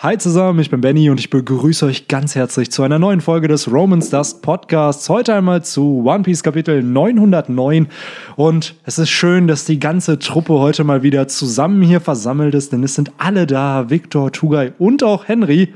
Hi zusammen, ich bin Benny und ich begrüße euch ganz herzlich zu einer neuen Folge des Romans Dust Podcasts. Heute einmal zu One Piece Kapitel 909. Und es ist schön, dass die ganze Truppe heute mal wieder zusammen hier versammelt ist, denn es sind alle da: Victor, Tugai und auch Henry.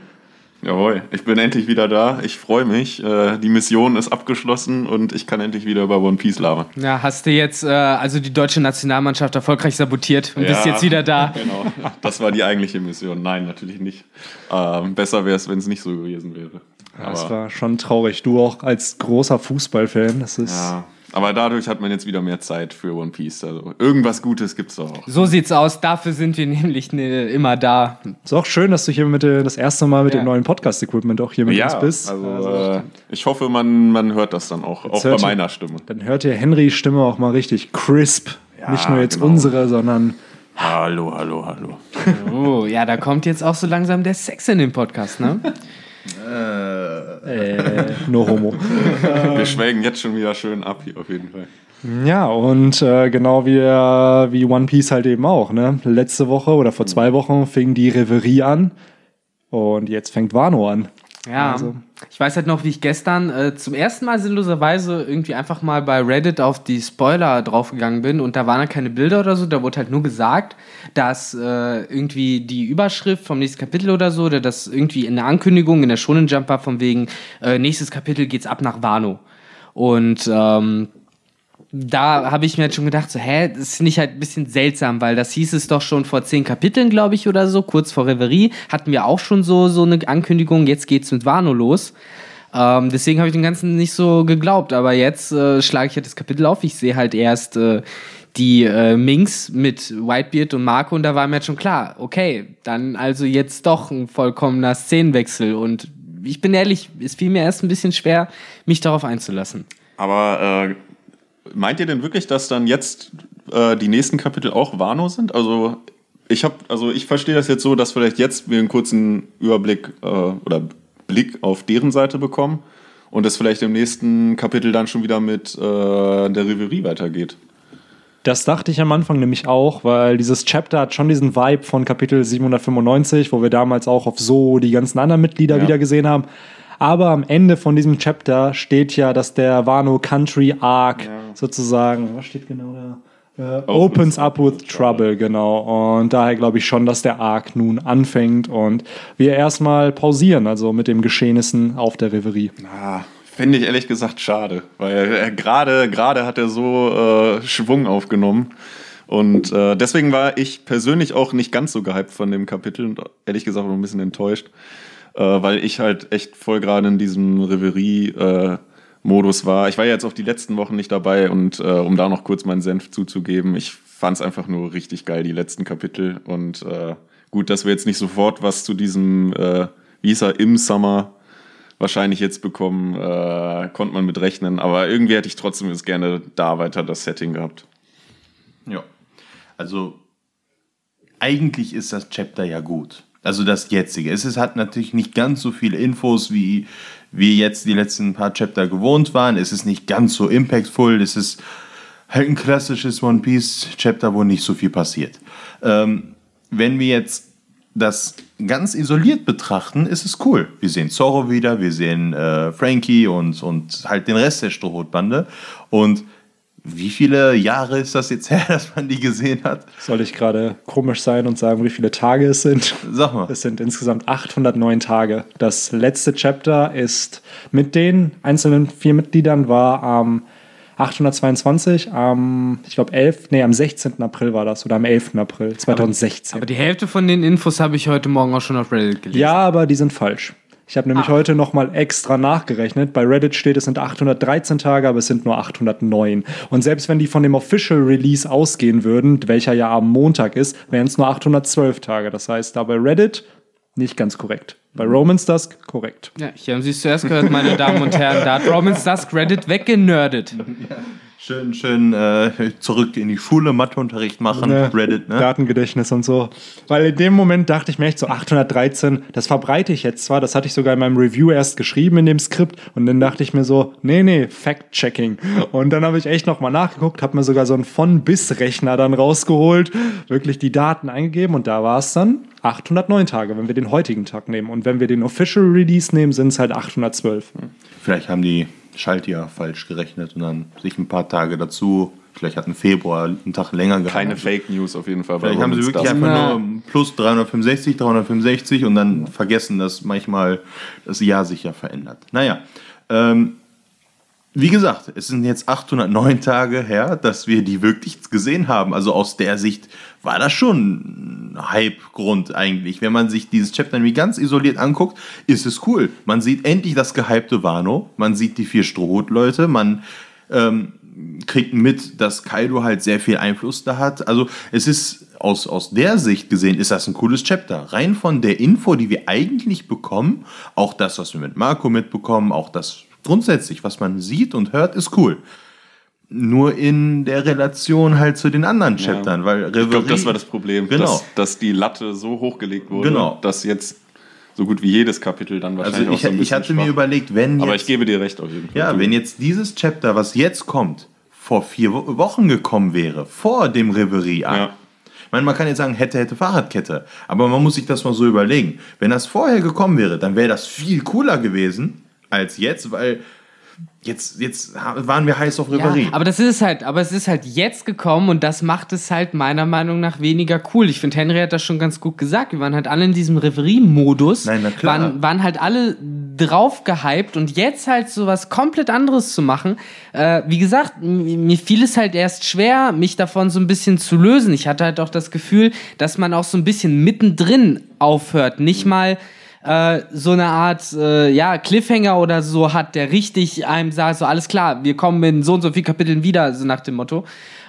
Jawohl, ich bin endlich wieder da. Ich freue mich. Äh, die Mission ist abgeschlossen und ich kann endlich wieder über One Piece labern. Ja, hast du jetzt äh, also die deutsche Nationalmannschaft erfolgreich sabotiert und ja, bist jetzt wieder da? Genau, das war die eigentliche Mission. Nein, natürlich nicht. Ähm, besser wäre es, wenn es nicht so gewesen wäre. Ja, das war schon traurig. Du auch als großer Fußballfan, das ist. Ja, aber dadurch hat man jetzt wieder mehr Zeit für One Piece. Also irgendwas Gutes gibt es doch auch. So sieht's aus. Dafür sind wir nämlich ne, immer da. Ist auch schön, dass du hier mit das erste Mal mit ja. dem neuen Podcast-Equipment auch hier mit ja, uns bist. Also, also äh, ich hoffe, man, man hört das dann auch, auch bei meiner Stimme. Dann hört ihr Henrys Stimme auch mal richtig crisp. Ja, Nicht nur jetzt genau. unsere, sondern. Hallo, hallo, hallo. Oh, ja, da kommt jetzt auch so langsam der Sex in den Podcast, ne? Äh, äh, no homo. Wir schwelgen jetzt schon wieder schön ab hier auf jeden Fall. Ja, und äh, genau wie, äh, wie One Piece halt eben auch. Ne? Letzte Woche oder vor zwei Wochen fing die Reverie an und jetzt fängt Wano an. Ja, also. ich weiß halt noch, wie ich gestern äh, zum ersten Mal sinnloserweise irgendwie einfach mal bei Reddit auf die Spoiler draufgegangen bin und da waren halt keine Bilder oder so, da wurde halt nur gesagt, dass äh, irgendwie die Überschrift vom nächsten Kapitel oder so, oder das irgendwie in der Ankündigung in der Shonen Jump war von wegen, äh, nächstes Kapitel geht's ab nach Wano. Und ähm, da habe ich mir halt schon gedacht, so, hä, das finde ich halt ein bisschen seltsam, weil das hieß es doch schon vor zehn Kapiteln, glaube ich, oder so, kurz vor Reverie, hatten wir auch schon so, so eine Ankündigung, jetzt geht's mit Wano los. Ähm, deswegen habe ich den Ganzen nicht so geglaubt, aber jetzt äh, schlage ich halt das Kapitel auf. Ich sehe halt erst äh, die äh, Minx mit Whitebeard und Marco und da war mir jetzt schon klar, okay, dann also jetzt doch ein vollkommener Szenenwechsel und ich bin ehrlich, es fiel mir erst ein bisschen schwer, mich darauf einzulassen. Aber äh, meint ihr denn wirklich, dass dann jetzt äh, die nächsten Kapitel auch Wano sind? Also ich habe, also ich verstehe das jetzt so, dass vielleicht jetzt wir einen kurzen Überblick äh, oder Blick auf deren Seite bekommen und es vielleicht im nächsten Kapitel dann schon wieder mit äh, der Reverie weitergeht. Das dachte ich am Anfang nämlich auch, weil dieses Chapter hat schon diesen Vibe von Kapitel 795, wo wir damals auch auf so die ganzen anderen Mitglieder ja. wieder gesehen haben. Aber am Ende von diesem Chapter steht ja, dass der Wano Country Arc ja. sozusagen, was steht genau da? Uh, opens up with trouble, genau. Und daher glaube ich schon, dass der Arc nun anfängt und wir erstmal pausieren, also mit den Geschehnissen auf der Reverie. Ah, Finde ich ehrlich gesagt schade, weil gerade gerade hat er so äh, Schwung aufgenommen. Und äh, deswegen war ich persönlich auch nicht ganz so gehypt von dem Kapitel und ehrlich gesagt auch ein bisschen enttäuscht äh, weil ich halt echt voll gerade in diesem Reverie-Modus war. Ich war ja jetzt auch die letzten Wochen nicht dabei und äh, um da noch kurz meinen Senf zuzugeben, ich fand es einfach nur richtig geil, die letzten Kapitel. Und äh, gut, dass wir jetzt nicht sofort was zu diesem, äh, wie hieß er, im Summer wahrscheinlich jetzt bekommen, äh, konnte man mit rechnen. Aber irgendwie hätte ich trotzdem jetzt gerne da weiter das Setting gehabt. Ja, also eigentlich ist das Chapter ja gut. Also das jetzige. Es ist, hat natürlich nicht ganz so viele Infos, wie wir jetzt die letzten paar Chapter gewohnt waren. Es ist nicht ganz so impactful. Es ist halt ein klassisches One Piece Chapter, wo nicht so viel passiert. Ähm, wenn wir jetzt das ganz isoliert betrachten, ist es cool. Wir sehen Zorro wieder, wir sehen äh, Frankie und, und halt den Rest der Strohhutbande. Und wie viele Jahre ist das jetzt her, dass man die gesehen hat? Soll ich gerade komisch sein und sagen, wie viele Tage es sind? Sag mal. Es sind insgesamt 809 Tage. Das letzte Chapter ist mit den einzelnen vier Mitgliedern war am 822 am, ich glaube, 11, nee, am 16. April war das oder am 11. April 2016. Aber, aber die Hälfte von den Infos habe ich heute Morgen auch schon auf Reddit gelesen. Ja, aber die sind falsch. Ich habe nämlich ah. heute nochmal extra nachgerechnet. Bei Reddit steht, es sind 813 Tage, aber es sind nur 809. Und selbst wenn die von dem Official Release ausgehen würden, welcher ja am Montag ist, wären es nur 812 Tage. Das heißt, da bei Reddit nicht ganz korrekt. Bei Romans Dusk korrekt. Ja, hier haben Sie es zuerst gehört, meine Damen und Herren. Da hat Romans Dusk Reddit weggenördet. Schön, schön äh, zurück in die Schule, Matheunterricht machen, ne, Reddit, ne? Datengedächtnis und so. Weil in dem Moment dachte ich mir echt so, 813, das verbreite ich jetzt zwar, das hatte ich sogar in meinem Review erst geschrieben in dem Skript und dann dachte ich mir so, nee, nee, Fact-Checking. Und dann habe ich echt nochmal nachgeguckt, habe mir sogar so einen Von-Bis-Rechner dann rausgeholt, wirklich die Daten eingegeben und da war es dann 809 Tage, wenn wir den heutigen Tag nehmen. Und wenn wir den Official Release nehmen, sind es halt 812. Vielleicht haben die Schaltjahr falsch gerechnet und dann sich ein paar Tage dazu. Vielleicht hat ein Februar einen Tag länger gehabt. Keine Fake News auf jeden Fall. Vielleicht haben sie wirklich einfach nur plus 365, 365 und dann vergessen, dass manchmal das Jahr sich ja verändert. Naja, ähm, wie gesagt, es sind jetzt 809 Tage her, dass wir die wirklich gesehen haben. Also aus der Sicht war das schon ein Hype-Grund eigentlich. Wenn man sich dieses Chapter nämlich ganz isoliert anguckt, ist es cool. Man sieht endlich das gehypte Wano, man sieht die vier Strohhut-Leute, man ähm, kriegt mit, dass Kaido halt sehr viel Einfluss da hat. Also es ist aus, aus der Sicht gesehen, ist das ein cooles Chapter. Rein von der Info, die wir eigentlich bekommen, auch das, was wir mit Marco mitbekommen, auch das grundsätzlich, was man sieht und hört, ist cool. Nur in der Relation halt zu den anderen Chaptern, weil Ich glaube, das war das Problem, Genau. dass, dass die Latte so hochgelegt wurde, Genau. dass jetzt so gut wie jedes Kapitel dann Also wahrscheinlich ich, auch so ein ich hatte mir schwach. überlegt, wenn Aber jetzt, ich gebe dir recht auf jeden Fall. ja, wenn jetzt dieses Chapter, was jetzt kommt, vor vier Wo- Wochen gekommen wäre, vor dem Reverie Ja. Ich meine, man kann jetzt sagen, hätte, hätte Fahrradkette. Aber man muss sich das mal so überlegen. Wenn das vorher gekommen wäre, dann wäre das viel cooler gewesen als jetzt, weil jetzt, jetzt waren wir heiß auf Reverie. Ja, aber das ist halt, aber es ist halt jetzt gekommen und das macht es halt meiner Meinung nach weniger cool. Ich finde, Henry hat das schon ganz gut gesagt. Wir waren halt alle in diesem Reverie-Modus. Nein, na klar. Waren, waren halt alle drauf gehypt und jetzt halt so was komplett anderes zu machen. Äh, wie gesagt, mir fiel es halt erst schwer, mich davon so ein bisschen zu lösen. Ich hatte halt auch das Gefühl, dass man auch so ein bisschen mittendrin aufhört. Nicht mal äh, so eine Art äh, ja, Cliffhanger oder so hat, der richtig einem sagt, so alles klar, wir kommen in so und so vielen Kapiteln wieder, so nach dem Motto.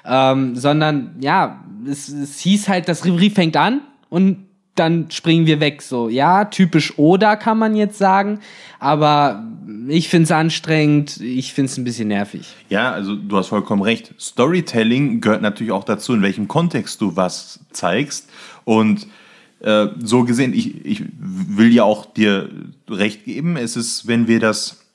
Ähm, sondern ja, es, es hieß halt, das Reverie fängt an und dann springen wir weg. So, ja, typisch Oda kann man jetzt sagen, aber ich finde es anstrengend, ich finde es ein bisschen nervig. Ja, also du hast vollkommen recht. Storytelling gehört natürlich auch dazu, in welchem Kontext du was zeigst. Und äh, so gesehen, ich, ich will ja auch dir recht geben. Es ist, wenn wir das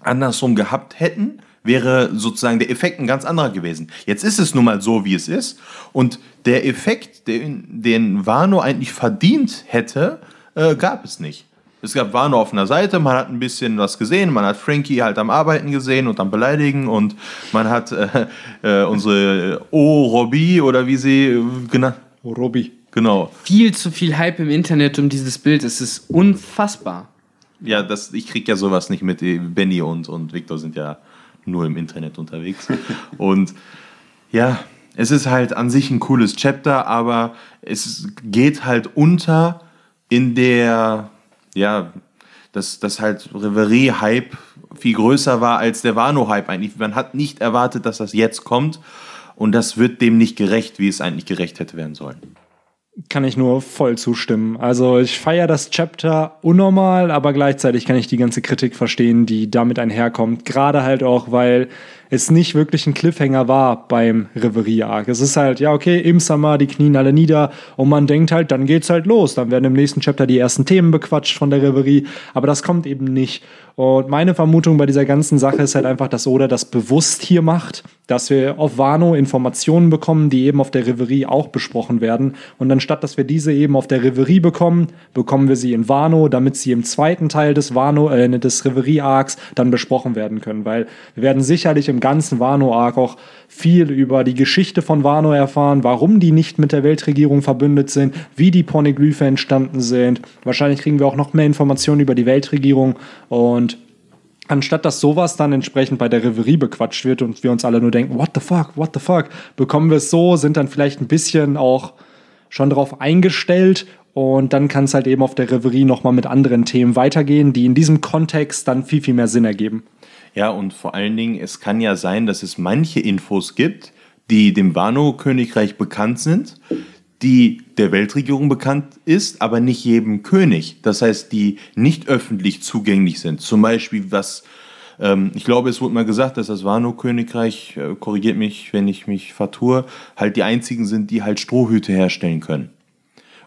andersrum gehabt hätten, wäre sozusagen der Effekt ein ganz anderer gewesen. Jetzt ist es nun mal so, wie es ist. Und der Effekt, den, den Wano eigentlich verdient hätte, äh, gab es nicht. Es gab Wano auf einer Seite, man hat ein bisschen was gesehen, man hat Frankie halt am Arbeiten gesehen und am Beleidigen und man hat äh, äh, unsere O Robbie oder wie sie äh, genannt, Robby. Genau. Viel zu viel Hype im Internet um dieses Bild, es ist unfassbar. Ja, das, ich krieg ja sowas nicht mit. Benny und, und Victor sind ja nur im Internet unterwegs. und ja, es ist halt an sich ein cooles Chapter, aber es geht halt unter in der, ja, dass, dass halt Reverie-Hype viel größer war als der Wano-Hype eigentlich. Man hat nicht erwartet, dass das jetzt kommt und das wird dem nicht gerecht, wie es eigentlich gerecht hätte werden sollen. Kann ich nur voll zustimmen. Also ich feiere das Chapter unnormal, aber gleichzeitig kann ich die ganze Kritik verstehen, die damit einherkommt. Gerade halt auch, weil es nicht wirklich ein Cliffhanger war beim Reverie-Arc. Es ist halt, ja, okay, im Summer, die knien alle nieder und man denkt halt, dann geht's halt los. Dann werden im nächsten Chapter die ersten Themen bequatscht von der Reverie, aber das kommt eben nicht. Und meine Vermutung bei dieser ganzen Sache ist halt einfach, dass Oda das bewusst hier macht, dass wir auf Wano Informationen bekommen, die eben auf der Reverie auch besprochen werden. Und anstatt, dass wir diese eben auf der Reverie bekommen, bekommen wir sie in Wano, damit sie im zweiten Teil des Wano, äh, des Reverie-Arcs dann besprochen werden können. Weil wir werden sicherlich im ganzen Wano-Arc auch viel über die Geschichte von Wano erfahren, warum die nicht mit der Weltregierung verbündet sind, wie die Poneglyphe entstanden sind. Wahrscheinlich kriegen wir auch noch mehr Informationen über die Weltregierung und anstatt dass sowas dann entsprechend bei der Reverie bequatscht wird und wir uns alle nur denken, what the fuck, what the fuck, bekommen wir es so, sind dann vielleicht ein bisschen auch schon darauf eingestellt und dann kann es halt eben auf der Reverie nochmal mit anderen Themen weitergehen, die in diesem Kontext dann viel, viel mehr Sinn ergeben. Ja, und vor allen Dingen, es kann ja sein, dass es manche Infos gibt, die dem Wano-Königreich bekannt sind, die der Weltregierung bekannt ist, aber nicht jedem König. Das heißt, die nicht öffentlich zugänglich sind. Zum Beispiel, was Ähm, ich glaube, es wurde mal gesagt, dass das Wano-Königreich, äh, korrigiert mich, wenn ich mich vertue, halt die einzigen sind, die halt Strohhüte herstellen können.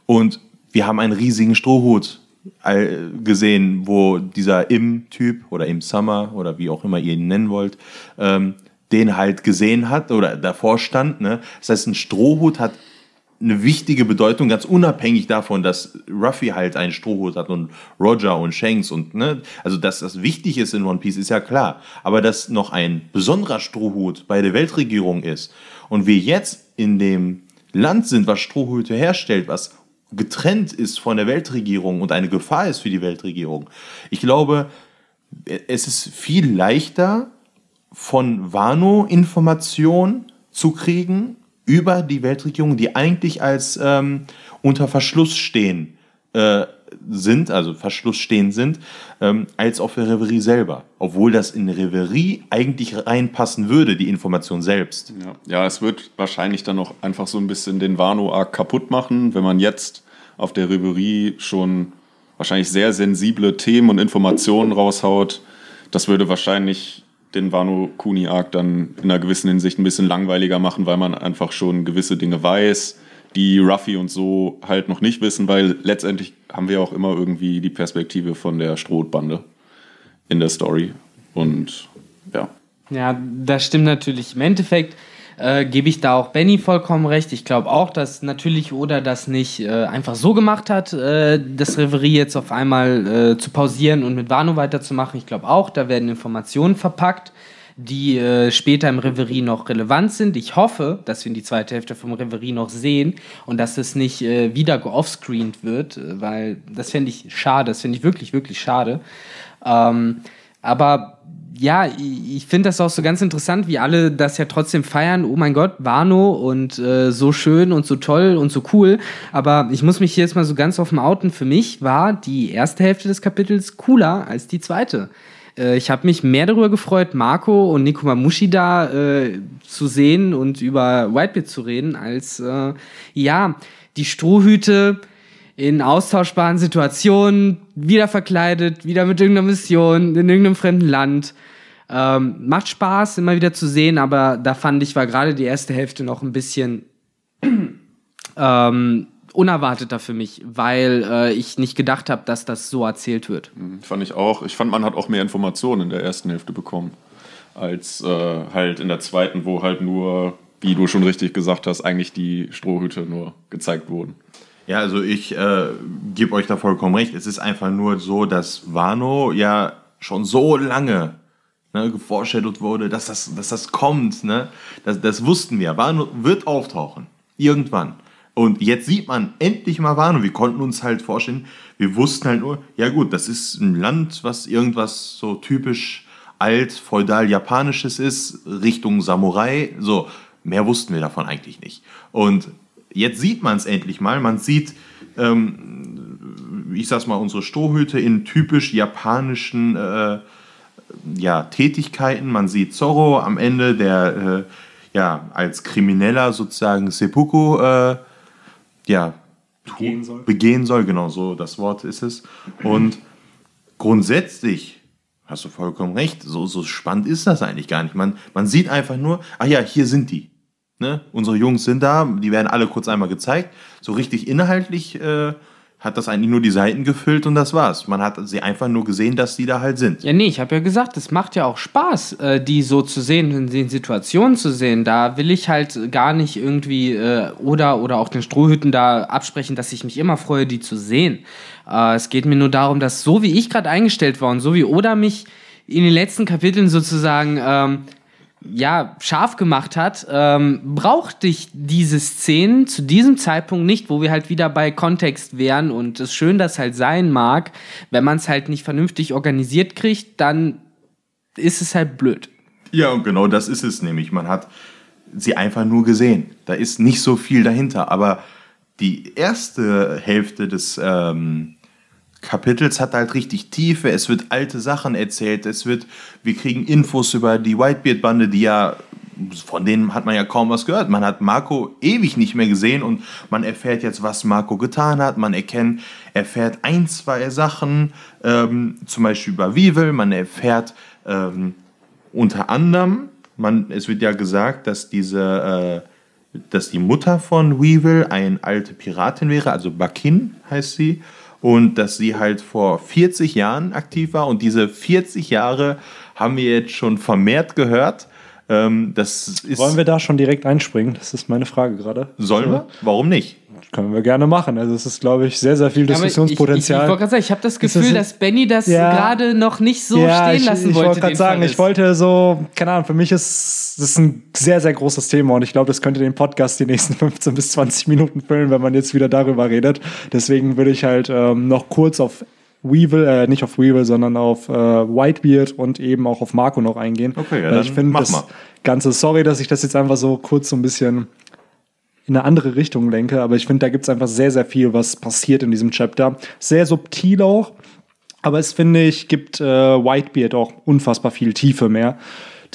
Und wir haben einen riesigen Strohhut gesehen, wo dieser Im-Typ oder Im-Summer oder wie auch immer ihr ihn nennen wollt, ähm, den halt gesehen hat oder davor stand. Ne? Das heißt, ein Strohhut hat eine wichtige Bedeutung, ganz unabhängig davon, dass Ruffy halt einen Strohhut hat und Roger und Shanks und ne, also dass das wichtig ist in One Piece ist ja klar, aber dass noch ein besonderer Strohhut bei der Weltregierung ist und wir jetzt in dem Land sind, was Strohhüte herstellt, was getrennt ist von der Weltregierung und eine Gefahr ist für die Weltregierung. Ich glaube, es ist viel leichter von Wano Informationen zu kriegen über die Weltregierung, die eigentlich als ähm, unter Verschluss stehen äh, sind, also Verschluss stehen sind, ähm, als auf der Reverie selber. Obwohl das in Reverie eigentlich reinpassen würde, die Information selbst. Ja. ja, es wird wahrscheinlich dann noch einfach so ein bisschen den Wano-Arc kaputt machen, wenn man jetzt auf der Reverie schon wahrscheinlich sehr sensible Themen und Informationen raushaut. Das würde wahrscheinlich den Wano Kuni Arc dann in einer gewissen Hinsicht ein bisschen langweiliger machen, weil man einfach schon gewisse Dinge weiß, die Ruffy und so halt noch nicht wissen, weil letztendlich haben wir auch immer irgendwie die Perspektive von der Strohbande in der Story. Und ja. Ja, das stimmt natürlich. Im Endeffekt äh, gebe ich da auch Benny vollkommen recht. Ich glaube auch, dass natürlich Oda das nicht äh, einfach so gemacht hat, äh, das Reverie jetzt auf einmal äh, zu pausieren und mit Wano weiterzumachen. Ich glaube auch, da werden Informationen verpackt, die äh, später im Reverie noch relevant sind. Ich hoffe, dass wir in die zweite Hälfte vom Reverie noch sehen und dass es nicht äh, wieder geoffscreened wird, weil das fände ich schade, das finde ich wirklich, wirklich schade. Ähm, aber ja, ich finde das auch so ganz interessant, wie alle das ja trotzdem feiern. Oh mein Gott, Wano und äh, so schön und so toll und so cool. Aber ich muss mich jetzt mal so ganz offen outen. Für mich war die erste Hälfte des Kapitels cooler als die zweite. Äh, ich habe mich mehr darüber gefreut, Marco und Nico Mamushi da äh, zu sehen und über Whitebeard zu reden, als äh, ja, die Strohhüte in austauschbaren Situationen, wieder verkleidet, wieder mit irgendeiner Mission, in irgendeinem fremden Land. Ähm, macht Spaß, immer wieder zu sehen, aber da fand ich, war gerade die erste Hälfte noch ein bisschen ähm, unerwarteter für mich, weil äh, ich nicht gedacht habe, dass das so erzählt wird. Mhm, fand ich auch. Ich fand, man hat auch mehr Informationen in der ersten Hälfte bekommen, als äh, halt in der zweiten, wo halt nur, wie du schon richtig gesagt hast, eigentlich die Strohhüte nur gezeigt wurden. Ja, also ich äh, gebe euch da vollkommen recht. Es ist einfach nur so, dass Wano ja schon so lange ne, geforeshadowed wurde, dass das, dass das kommt. Ne? Das, das wussten wir. Wano wird auftauchen. Irgendwann. Und jetzt sieht man endlich mal Wano. Wir konnten uns halt vorstellen, wir wussten halt nur, ja gut, das ist ein Land, was irgendwas so typisch alt, feudal japanisches ist, Richtung Samurai. So, mehr wussten wir davon eigentlich nicht. Und jetzt sieht man es endlich mal. Man sieht, ähm, ich sag's mal, unsere Strohhüte in typisch japanischen äh, ja, Tätigkeiten. Man sieht Zorro am Ende, der äh, ja als Krimineller sozusagen Seppuku äh, ja, begehen soll. begehen soll. Genau so das Wort ist es. Und grundsätzlich hast du vollkommen recht. So, so spannend ist das eigentlich gar nicht. Man, man sieht einfach nur, ach ja, hier sind die. Ne? Unsere Jungs sind da, die werden alle kurz einmal gezeigt. So richtig inhaltlich äh, hat das eigentlich nur die Seiten gefüllt und das war's. Man hat sie einfach nur gesehen, dass die da halt sind. Ja, nee, ich habe ja gesagt, es macht ja auch Spaß, äh, die so zu sehen, in den Situationen zu sehen. Da will ich halt gar nicht irgendwie äh, oder, oder auch den Strohhütten da absprechen, dass ich mich immer freue, die zu sehen. Äh, es geht mir nur darum, dass so wie ich gerade eingestellt war und so wie Oda mich in den letzten Kapiteln sozusagen ähm, ja, scharf gemacht hat, ähm, brauchte ich diese Szenen zu diesem Zeitpunkt nicht, wo wir halt wieder bei Kontext wären und es schön das halt sein mag. Wenn man es halt nicht vernünftig organisiert kriegt, dann ist es halt blöd. Ja, und genau das ist es nämlich. Man hat sie einfach nur gesehen. Da ist nicht so viel dahinter. Aber die erste Hälfte des ähm, Kapitels hat halt richtig Tiefe, es wird alte Sachen erzählt, es wird, wir kriegen Infos über die Whitebeard-Bande, die ja von denen hat man ja kaum was gehört. Man hat Marco ewig nicht mehr gesehen und man erfährt jetzt, was Marco getan hat. Man erkennt, erfährt ein, zwei Sachen, ähm, zum Beispiel über Weevil. Man erfährt ähm, unter anderem, man, es wird ja gesagt, dass diese, äh, dass die Mutter von Weevil eine alte Piratin wäre, also Bakin heißt sie, und dass sie halt vor 40 Jahren aktiv war und diese 40 Jahre haben wir jetzt schon vermehrt gehört. Ähm, das ist, Wollen wir da schon direkt einspringen? Das ist meine Frage gerade. Sollen wir? Warum nicht? Können wir gerne machen. Also es ist, glaube ich, sehr, sehr viel Aber ich, ich, ich Diskussionspotenzial. wollte gerade sagen, ich habe das Ist Gefühl, das- dass Benny das Ja. gerade noch nicht so ja, stehen ich, lassen ich wollte. wollte gerade sagen, ich wollte so, keine Ahnung, für mich ist das ein sehr, sehr großes Thema und ich glaube, das könnte den Podcast die nächsten 15 bis 20 Minuten füllen, wenn man jetzt wieder darüber redet. Deswegen würde ich halt ähm, noch kurz auf Weevil, äh, nicht auf Weevil, sondern auf äh, Whitebeard und eben auch auf Marco noch eingehen. Okay, ja, Weil dann ich finde das mal. Ganze, sorry, dass ich das jetzt einfach so kurz so ein bisschen in eine andere Richtung lenke, aber ich finde, da gibt es einfach sehr, sehr viel, was passiert in diesem Chapter. Sehr subtil auch, aber es finde ich, gibt äh, Whitebeard auch unfassbar viel Tiefe mehr.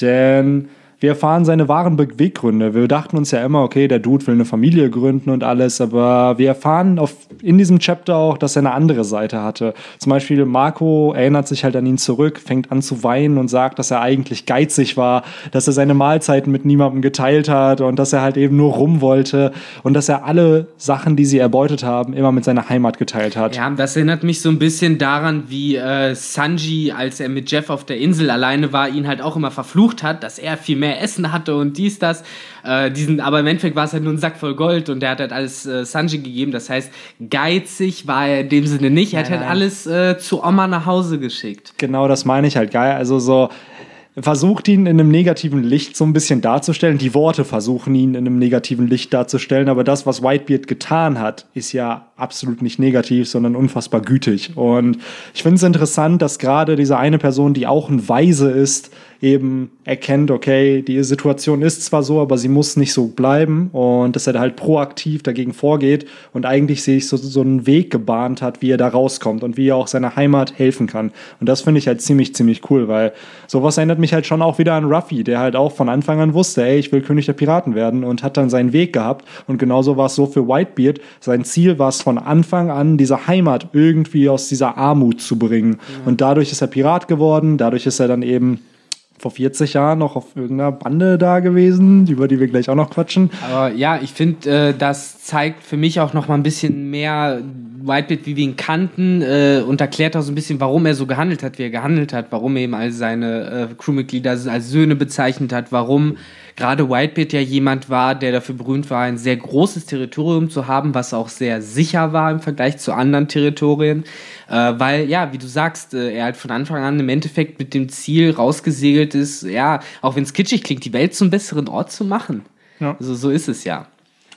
Denn wir erfahren seine wahren Beweggründe. Wir dachten uns ja immer, okay, der Dude will eine Familie gründen und alles, aber wir erfahren auf, in diesem Chapter auch, dass er eine andere Seite hatte. Zum Beispiel Marco erinnert sich halt an ihn zurück, fängt an zu weinen und sagt, dass er eigentlich geizig war, dass er seine Mahlzeiten mit niemandem geteilt hat und dass er halt eben nur rum wollte und dass er alle Sachen, die sie erbeutet haben, immer mit seiner Heimat geteilt hat. Ja, das erinnert mich so ein bisschen daran, wie äh, Sanji, als er mit Jeff auf der Insel alleine war, ihn halt auch immer verflucht hat, dass er viel mehr Essen hatte und dies, das. Äh, diesen, aber im Endeffekt war es halt nur ein Sack voll Gold und der hat halt alles äh, Sanji gegeben. Das heißt, geizig war er in dem Sinne nicht. Er hat Nein, halt nein. alles äh, zu Oma nach Hause geschickt. Genau, das meine ich halt geil. Also so versucht ihn in einem negativen Licht so ein bisschen darzustellen. Die Worte versuchen ihn in einem negativen Licht darzustellen, aber das, was Whitebeard getan hat, ist ja absolut nicht negativ, sondern unfassbar gütig. Und ich finde es interessant, dass gerade diese eine Person, die auch ein Weise ist, eben erkennt, okay, die Situation ist zwar so, aber sie muss nicht so bleiben und dass er da halt proaktiv dagegen vorgeht und eigentlich sich so, so einen Weg gebahnt hat, wie er da rauskommt und wie er auch seiner Heimat helfen kann. Und das finde ich halt ziemlich, ziemlich cool, weil sowas erinnert mich halt schon auch wieder an Ruffy, der halt auch von Anfang an wusste, ey, ich will König der Piraten werden und hat dann seinen Weg gehabt. Und genauso war es so für Whitebeard. Sein Ziel war es von Anfang an, diese Heimat irgendwie aus dieser Armut zu bringen. Und dadurch ist er Pirat geworden, dadurch ist er dann eben vor 40 Jahren noch auf irgendeiner Bande da gewesen, über die wir gleich auch noch quatschen. Aber ja, ich finde, äh, das zeigt für mich auch noch mal ein bisschen mehr Whitebeard, wie wir ihn kannten äh, und erklärt auch so ein bisschen, warum er so gehandelt hat, wie er gehandelt hat, warum er eben all seine äh, Crewmitglieder als Söhne bezeichnet hat, warum gerade Whitebeard ja jemand war, der dafür berühmt war, ein sehr großes Territorium zu haben, was auch sehr sicher war im Vergleich zu anderen Territorien. Äh, weil, ja, wie du sagst, äh, er halt von Anfang an im Endeffekt mit dem Ziel rausgesegelt ist, ja, auch wenn es kitschig klingt, die Welt zum besseren Ort zu machen. Ja. Also so ist es ja.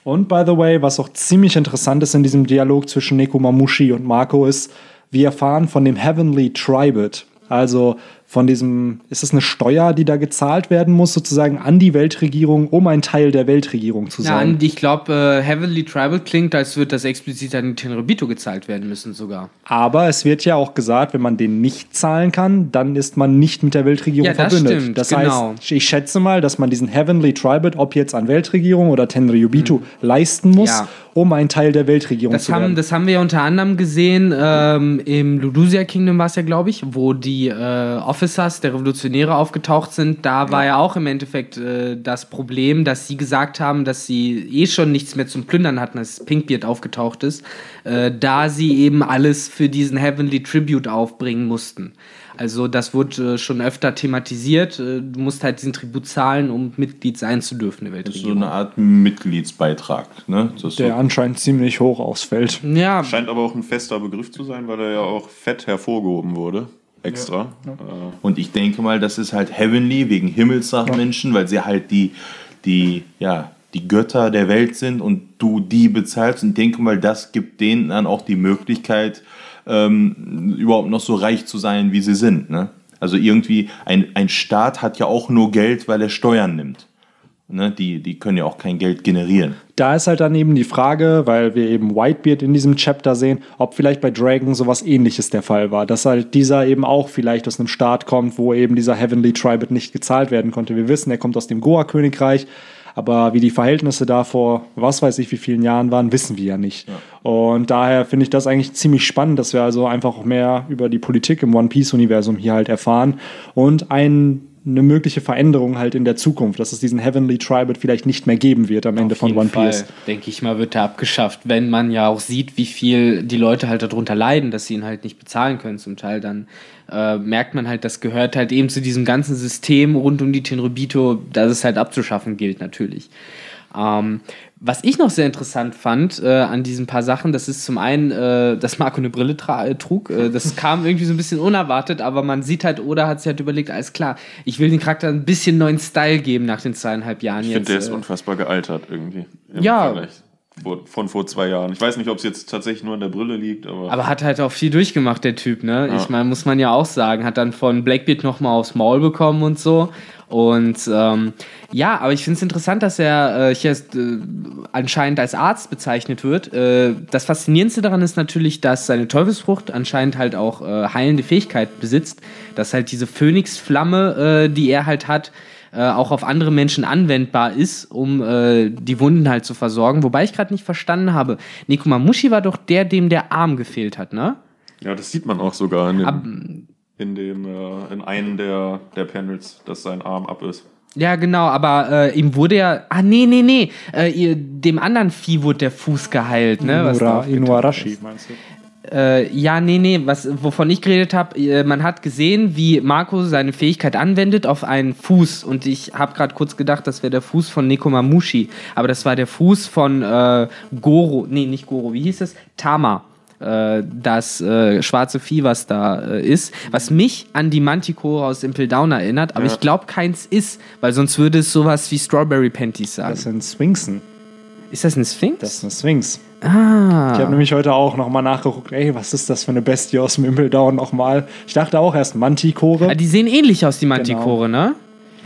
Und by the way, was auch ziemlich interessant ist in diesem Dialog zwischen Neko Mamushi und Marco ist, wir erfahren von dem Heavenly Tribute. Also von diesem, ist es eine Steuer, die da gezahlt werden muss, sozusagen an die Weltregierung, um ein Teil der Weltregierung zu Ja, sein. und ich glaube, äh, Heavenly Tribal klingt, als würde das explizit an den Tenrebito gezahlt werden müssen sogar. Aber es wird ja auch gesagt, wenn man den nicht zahlen kann, dann ist man nicht mit der Weltregierung Ja, das verbündet. stimmt, das genau. heißt, ich schätze mal, dass man diesen Heavenly Tribute, ob jetzt an Weltregierung oder Tenryubitu, leisten muss, Ja. um ein Teil der Weltregierung Das zu haben, werden. das haben wir ja unter anderem gesehen ähm, im Ludusia Kingdom war es ja, glaube ich, wo die äh, Officers der Revolutionäre aufgetaucht sind. Da war ja auch im Endeffekt äh, das Problem, dass sie gesagt haben, dass sie eh schon nichts mehr zum Plündern hatten, als Pinkbeard aufgetaucht ist, äh, da sie eben alles für diesen Heavenly Tribute aufbringen mussten. Also das wurde äh, schon öfter thematisiert. Äh, du musst halt diesen Tribut zahlen, um Mitglied sein zu dürfen der Das ist so Weltregierung. eine Art Mitgliedsbeitrag. Ne? Der so, anscheinend ziemlich hoch ausfällt. Ja, Scheint aber auch ein fester Begriff zu sein, weil er ja auch fett hervorgehoben wurde. Extra. Äh, und ich denke mal, das ist halt Heavenly wegen Himmelsdrachenmenschen, weil sie halt die, die, ja, die Götter der Welt sind und du die bezahlst. Und ich denke mal, das gibt denen dann auch die Möglichkeit, ähm, überhaupt noch so reich zu sein, wie sie sind. Ne? Also irgendwie, ein, ein Staat hat ja auch nur Geld, weil er Steuern nimmt. Ne? Die, die können ja auch kein Geld generieren. Da ist halt dann eben die Frage, weil wir eben Whitebeard in diesem Chapter sehen, ob vielleicht bei Dragon sowas ähnliches der Fall war. Dass halt dieser eben auch vielleicht aus einem Staat kommt, wo eben dieser Heavenly Tribute nicht gezahlt werden konnte. Wir wissen, er kommt aus dem Goa-Königreich. Aber wie die Verhältnisse da vor, was weiß ich, wie vielen Jahren waren, wissen wir ja nicht. Ja. Und daher finde ich das eigentlich ziemlich spannend, dass wir also einfach mehr über die Politik im One Piece-Universum hier halt erfahren und ein eine mögliche Veränderung halt in der Zukunft, dass es diesen Heavenly Tribute vielleicht nicht mehr geben wird am Ende von One Piece. Denke ich mal, wird er abgeschafft. Wenn man ja auch sieht, wie viel die Leute halt darunter leiden, dass sie ihn halt nicht bezahlen können zum Teil, dann äh, merkt man halt, das gehört halt eben zu diesem ganzen System rund um die Tenrobito, dass es halt abzuschaffen gilt natürlich. Ähm, was ich noch sehr interessant fand äh, an diesen paar Sachen, das ist zum einen, äh, dass Marco eine Brille äh, trug. Äh, das kam irgendwie so ein bisschen unerwartet, aber man sieht halt, Oda hat sich halt überlegt, alles klar, ich will den Charakter ein bisschen neuen Style geben nach den zweieinhalb Jahren ich jetzt. Ich finde, der ist äh. unfassbar gealtert irgendwie. Ja. Von vor zwei Jahren. Ich weiß nicht, ob es jetzt tatsächlich nur an der Brille liegt, aber. Aber hat halt auch viel durchgemacht, der Typ, ne? Ja. Ich meine, muss man ja auch sagen. Hat dann von Blackbeard nochmal aufs Maul bekommen und so. Und ähm, ja, aber ich finde es interessant, dass er äh, hier äh, anscheinend als Arzt bezeichnet wird. Äh, das Faszinierendste daran ist natürlich, dass seine Teufelsfrucht anscheinend halt auch äh, heilende Fähigkeit besitzt. Dass halt diese Phönixflamme, äh, die er halt hat, äh, auch auf andere Menschen anwendbar ist, um die Wunden halt zu versorgen. Wobei ich gerade nicht verstanden habe. Nekomamushi war doch der, dem der Arm gefehlt hat, ne? Ja, das sieht man auch sogar in dem, Ab, in, dem, in einem der, der Panels, dass sein Arm ab ist. Ja, genau, aber äh, ihm wurde ja. Ah, nee, nee, nee. Äh, ihr, dem anderen Vieh wurde der Fuß geheilt, ne? Inura, Inuarashi, meinst du? Äh, ja, nee, nee, was, wovon ich geredet habe, äh, man hat gesehen, wie Marco seine Fähigkeit anwendet auf einen Fuß. Und ich habe gerade kurz gedacht, das wäre der Fuß von Nekomamushi. Aber das war der Fuß von äh, Goro. Nee, nicht Goro, wie hieß es? Tama äh, das äh, schwarze Vieh, was da äh, ist, was mich an die Manticore aus Impel Down erinnert, aber ja. ich glaube keins ist, weil sonst würde es sowas wie Strawberry Panties sagen. Das sind Sphinxen. Ist das ein Sphinx? Das ist ein Sphinx. Ah. Ich habe nämlich heute auch nochmal nachgeguckt, ey, was ist das für eine Bestie aus dem Impel Down nochmal? Ich dachte auch erst Manticore. Ja, die sehen ähnlich aus, die Manticore, genau. ne?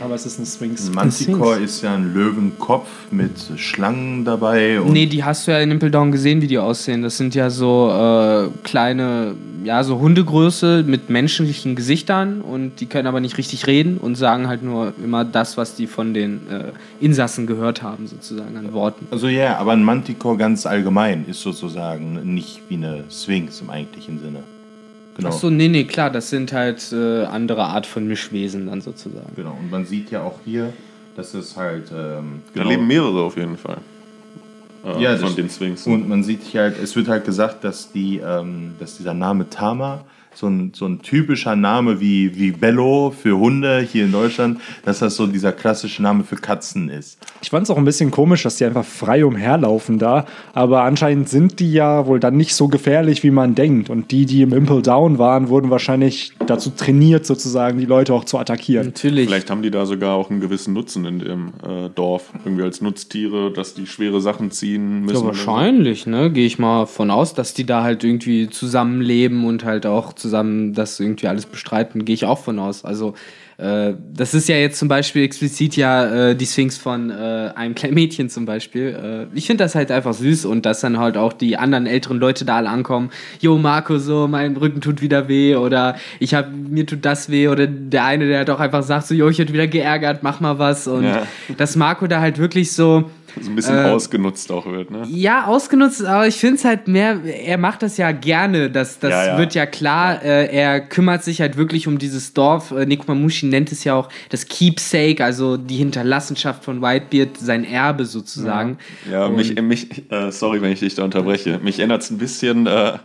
Aber es ist ein Sphinx. Ein Manticore ist ja ein Löwenkopf mit Schlangen dabei. Und nee, die hast du ja in Impel Down gesehen, wie die aussehen. Das sind ja so äh, kleine, ja, so Hundegröße mit menschlichen Gesichtern und die können aber nicht richtig reden und sagen halt nur immer das, was die von den äh, Insassen gehört haben, sozusagen an Worten. Also ja, aber ein Manticore ganz allgemein ist sozusagen nicht wie eine Sphinx im eigentlichen Sinne. Genau. Ach so, nee, nee, klar, das sind halt äh, andere Art von Mischwesen dann sozusagen. Genau, und man sieht ja auch hier, dass es halt. Ähm, genau, da leben mehrere auf jeden Fall. Äh, ja, von den Sphinx. Und man sieht hier halt, es wird halt gesagt, dass, die, ähm, dass dieser Name Tama so ein, so ein typischer Name wie, wie Bello für Hunde hier in Deutschland, dass das so dieser klassische Name für Katzen ist. Ich fand es auch ein bisschen komisch, dass die einfach frei umherlaufen da, aber anscheinend sind die ja wohl dann nicht so gefährlich, wie man denkt. Und die, die im Impel Down waren, wurden wahrscheinlich dazu trainiert, sozusagen die Leute auch zu attackieren. Natürlich. Vielleicht haben die da sogar auch einen gewissen Nutzen in dem äh, Dorf, irgendwie als Nutztiere, dass die schwere Sachen ziehen müssen. Ja, wahrscheinlich, ne? Gehe ich mal von aus, dass die da halt irgendwie zusammenleben und halt auch zusammen das irgendwie alles bestreiten, gehe ich auch von aus. Also äh, das ist ja jetzt zum Beispiel explizit ja äh, die Sphinx von äh, einem kleinen Mädchen zum Beispiel. Äh, ich finde das halt einfach süß und dass dann halt auch die anderen älteren Leute da alle ankommen. Jo, Marco, so, mein Rücken tut wieder weh oder ich hab, mir tut das weh oder der eine, der halt auch einfach sagt so, jo, ich hätte wieder geärgert, mach mal was und ja. dass Marco da halt wirklich so so ein bisschen äh, ausgenutzt auch wird, ne? Ja, ausgenutzt, aber ich finde es halt mehr, er macht das ja gerne, das, das ja, ja. wird ja klar, äh, er kümmert sich halt wirklich um dieses Dorf, äh, Nekomamushi nennt es ja auch das Keepsake, also die Hinterlassenschaft von Whitebeard, sein Erbe sozusagen. Ja, ja mich, mich äh, sorry, wenn ich dich da unterbreche, mich erinnert es ein bisschen, äh,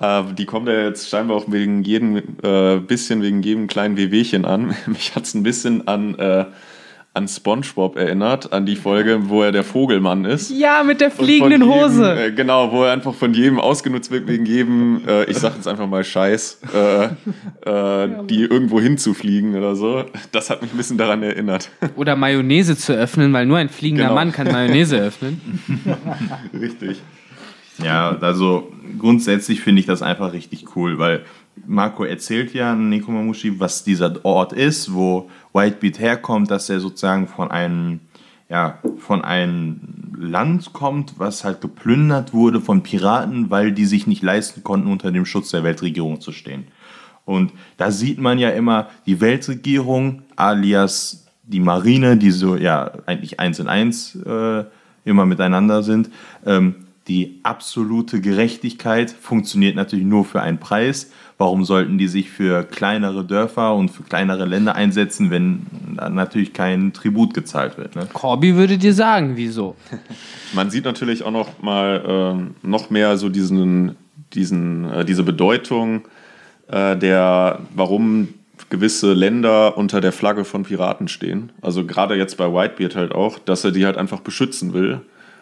äh, die kommen ja jetzt scheinbar auch wegen jedem, äh, bisschen wegen jedem kleinen Wehwehchen an. mich hat es ein bisschen an an SpongeBob erinnert, an die Folge, wo er der Vogelmann ist. Ja, mit der fliegenden jedem, Hose. Äh, genau, wo er einfach von jedem ausgenutzt wird, wegen jedem, äh, ich sag jetzt einfach mal Scheiß, äh, äh die irgendwo hinzufliegen oder so. Das hat mich ein bisschen daran erinnert. Oder Mayonnaise zu öffnen, weil nur ein fliegender genau. Mann kann Mayonnaise öffnen. Richtig. Ja, also grundsätzlich finde ich das einfach richtig cool, weil Marco erzählt ja Nekomamushi, was dieser Ort ist, wo Whitebeard herkommt, dass er sozusagen von einem ja, von einem Land kommt, was halt geplündert wurde von Piraten, weil die sich nicht leisten konnten, unter dem Schutz der Weltregierung zu stehen. Und da sieht man ja immer die Weltregierung alias die Marine, die so ja eigentlich eins in eins äh, immer miteinander sind. Ähm, die absolute Gerechtigkeit funktioniert natürlich nur für einen Preis. Warum sollten die sich für kleinere Dörfer und für kleinere Länder einsetzen, wenn da natürlich kein Tribut gezahlt wird? Ne? Corby würde dir sagen, wieso? Man sieht natürlich auch noch mal äh, noch mehr so diesen, diesen, äh, diese Bedeutung äh, der, warum gewisse Länder unter der Flagge von Piraten stehen. Also gerade jetzt bei Whitebeard halt auch, dass er die halt einfach beschützen will.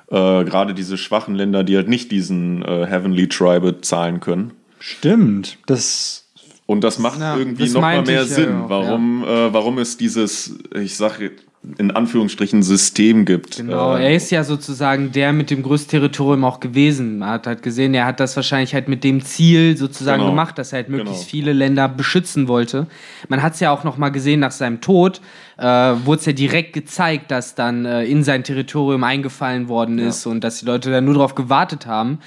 Äh, gerade diese schwachen Länder, die halt nicht diesen äh, Heavenly Tribe zahlen können. Stimmt. Das Und das macht Ja, irgendwie nochmal mehr ich ja Sinn, auch, warum, äh, warum es dieses, ich sage in Anführungsstrichen, System gibt. Genau, Äh, er ist ja sozusagen der mit dem größten Territorium auch gewesen. Man hat halt gesehen, er hat das wahrscheinlich halt mit dem Ziel sozusagen Genau. gemacht, dass er halt möglichst Genau. viele Länder beschützen wollte. Man hat es ja auch noch mal gesehen nach seinem Tod, äh, wurde es ja direkt gezeigt, dass dann äh, in sein Territorium eingefallen worden ist und dass die Leute da nur drauf gewartet haben.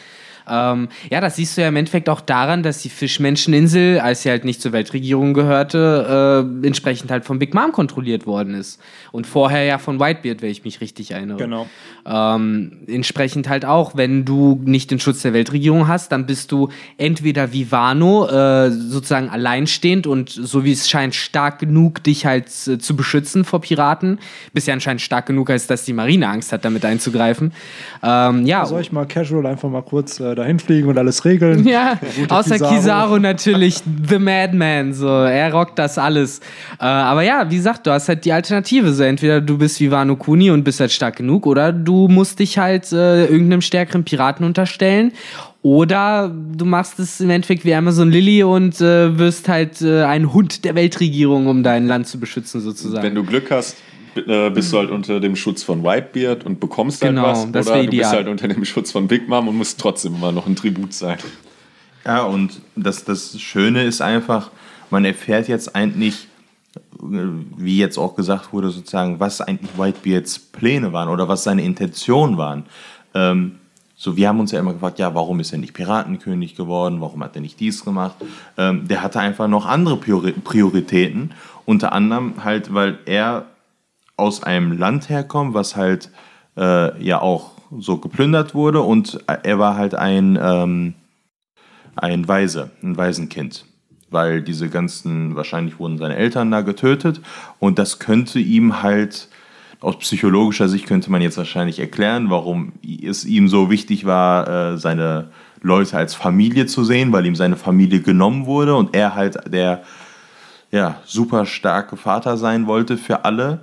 Ähm, ja, das siehst du ja im Endeffekt auch daran, dass die Fischmenscheninsel, als sie halt nicht zur Weltregierung gehörte, äh, entsprechend halt von Big Mom kontrolliert worden ist. Und vorher ja von Whitebeard, wenn ich mich richtig erinnere. Genau. Ähm, entsprechend halt auch, wenn du nicht den Schutz der Weltregierung hast, dann bist du entweder wie Wano äh, sozusagen alleinstehend und so wie es scheint stark genug, dich halt äh, zu beschützen vor Piraten. Bist ja anscheinend stark genug, als dass die Marine Angst hat, damit einzugreifen. Ähm, ja, soll ich mal casual einfach mal kurz äh, dahin fliegen und alles regeln. ja, außer Kizaru. Kizaru. natürlich, The Madman, so, er rockt das alles. Äh, aber ja, wie gesagt, du hast halt die Alternative, so entweder du bist wie Wano Kuni und bist halt stark genug, oder du musst dich halt äh, irgendeinem stärkeren Piraten unterstellen. Oder du machst es im Endeffekt wie Amazon Lily und äh, wirst halt äh, ein Hund der Weltregierung, um dein Land zu beschützen, sozusagen. Wenn du Glück hast, äh, bist du halt unter dem Schutz von Whitebeard und bekommst Genau, halt was. das oder wär du bist ideal. halt unter dem Schutz von Big Mom und musst trotzdem immer noch ein Tribut sein. Ja, und das, das Schöne ist einfach, man erfährt jetzt eigentlich, äh, wie jetzt auch gesagt wurde, sozusagen, was eigentlich Whitebeards Pläne waren oder was seine Intentionen waren. Ähm, so, wir haben uns ja immer gefragt, ja, warum ist er nicht Piratenkönig geworden? Warum hat er nicht dies gemacht? Ähm, der hatte einfach noch andere Priori Prioritäten. Unter anderem halt, weil er aus einem Land herkommt, was halt äh, ja auch so geplündert wurde und er war halt ein, ähm, ein Waise, ein Waisenkind. Weil diese ganzen, wahrscheinlich wurden seine Eltern da getötet und das könnte ihm halt, aus psychologischer Sicht könnte man jetzt wahrscheinlich erklären, warum es ihm so wichtig war, äh, seine Leute als Familie zu sehen, weil ihm seine Familie genommen wurde und er halt der ja, super starke Vater sein wollte für alle,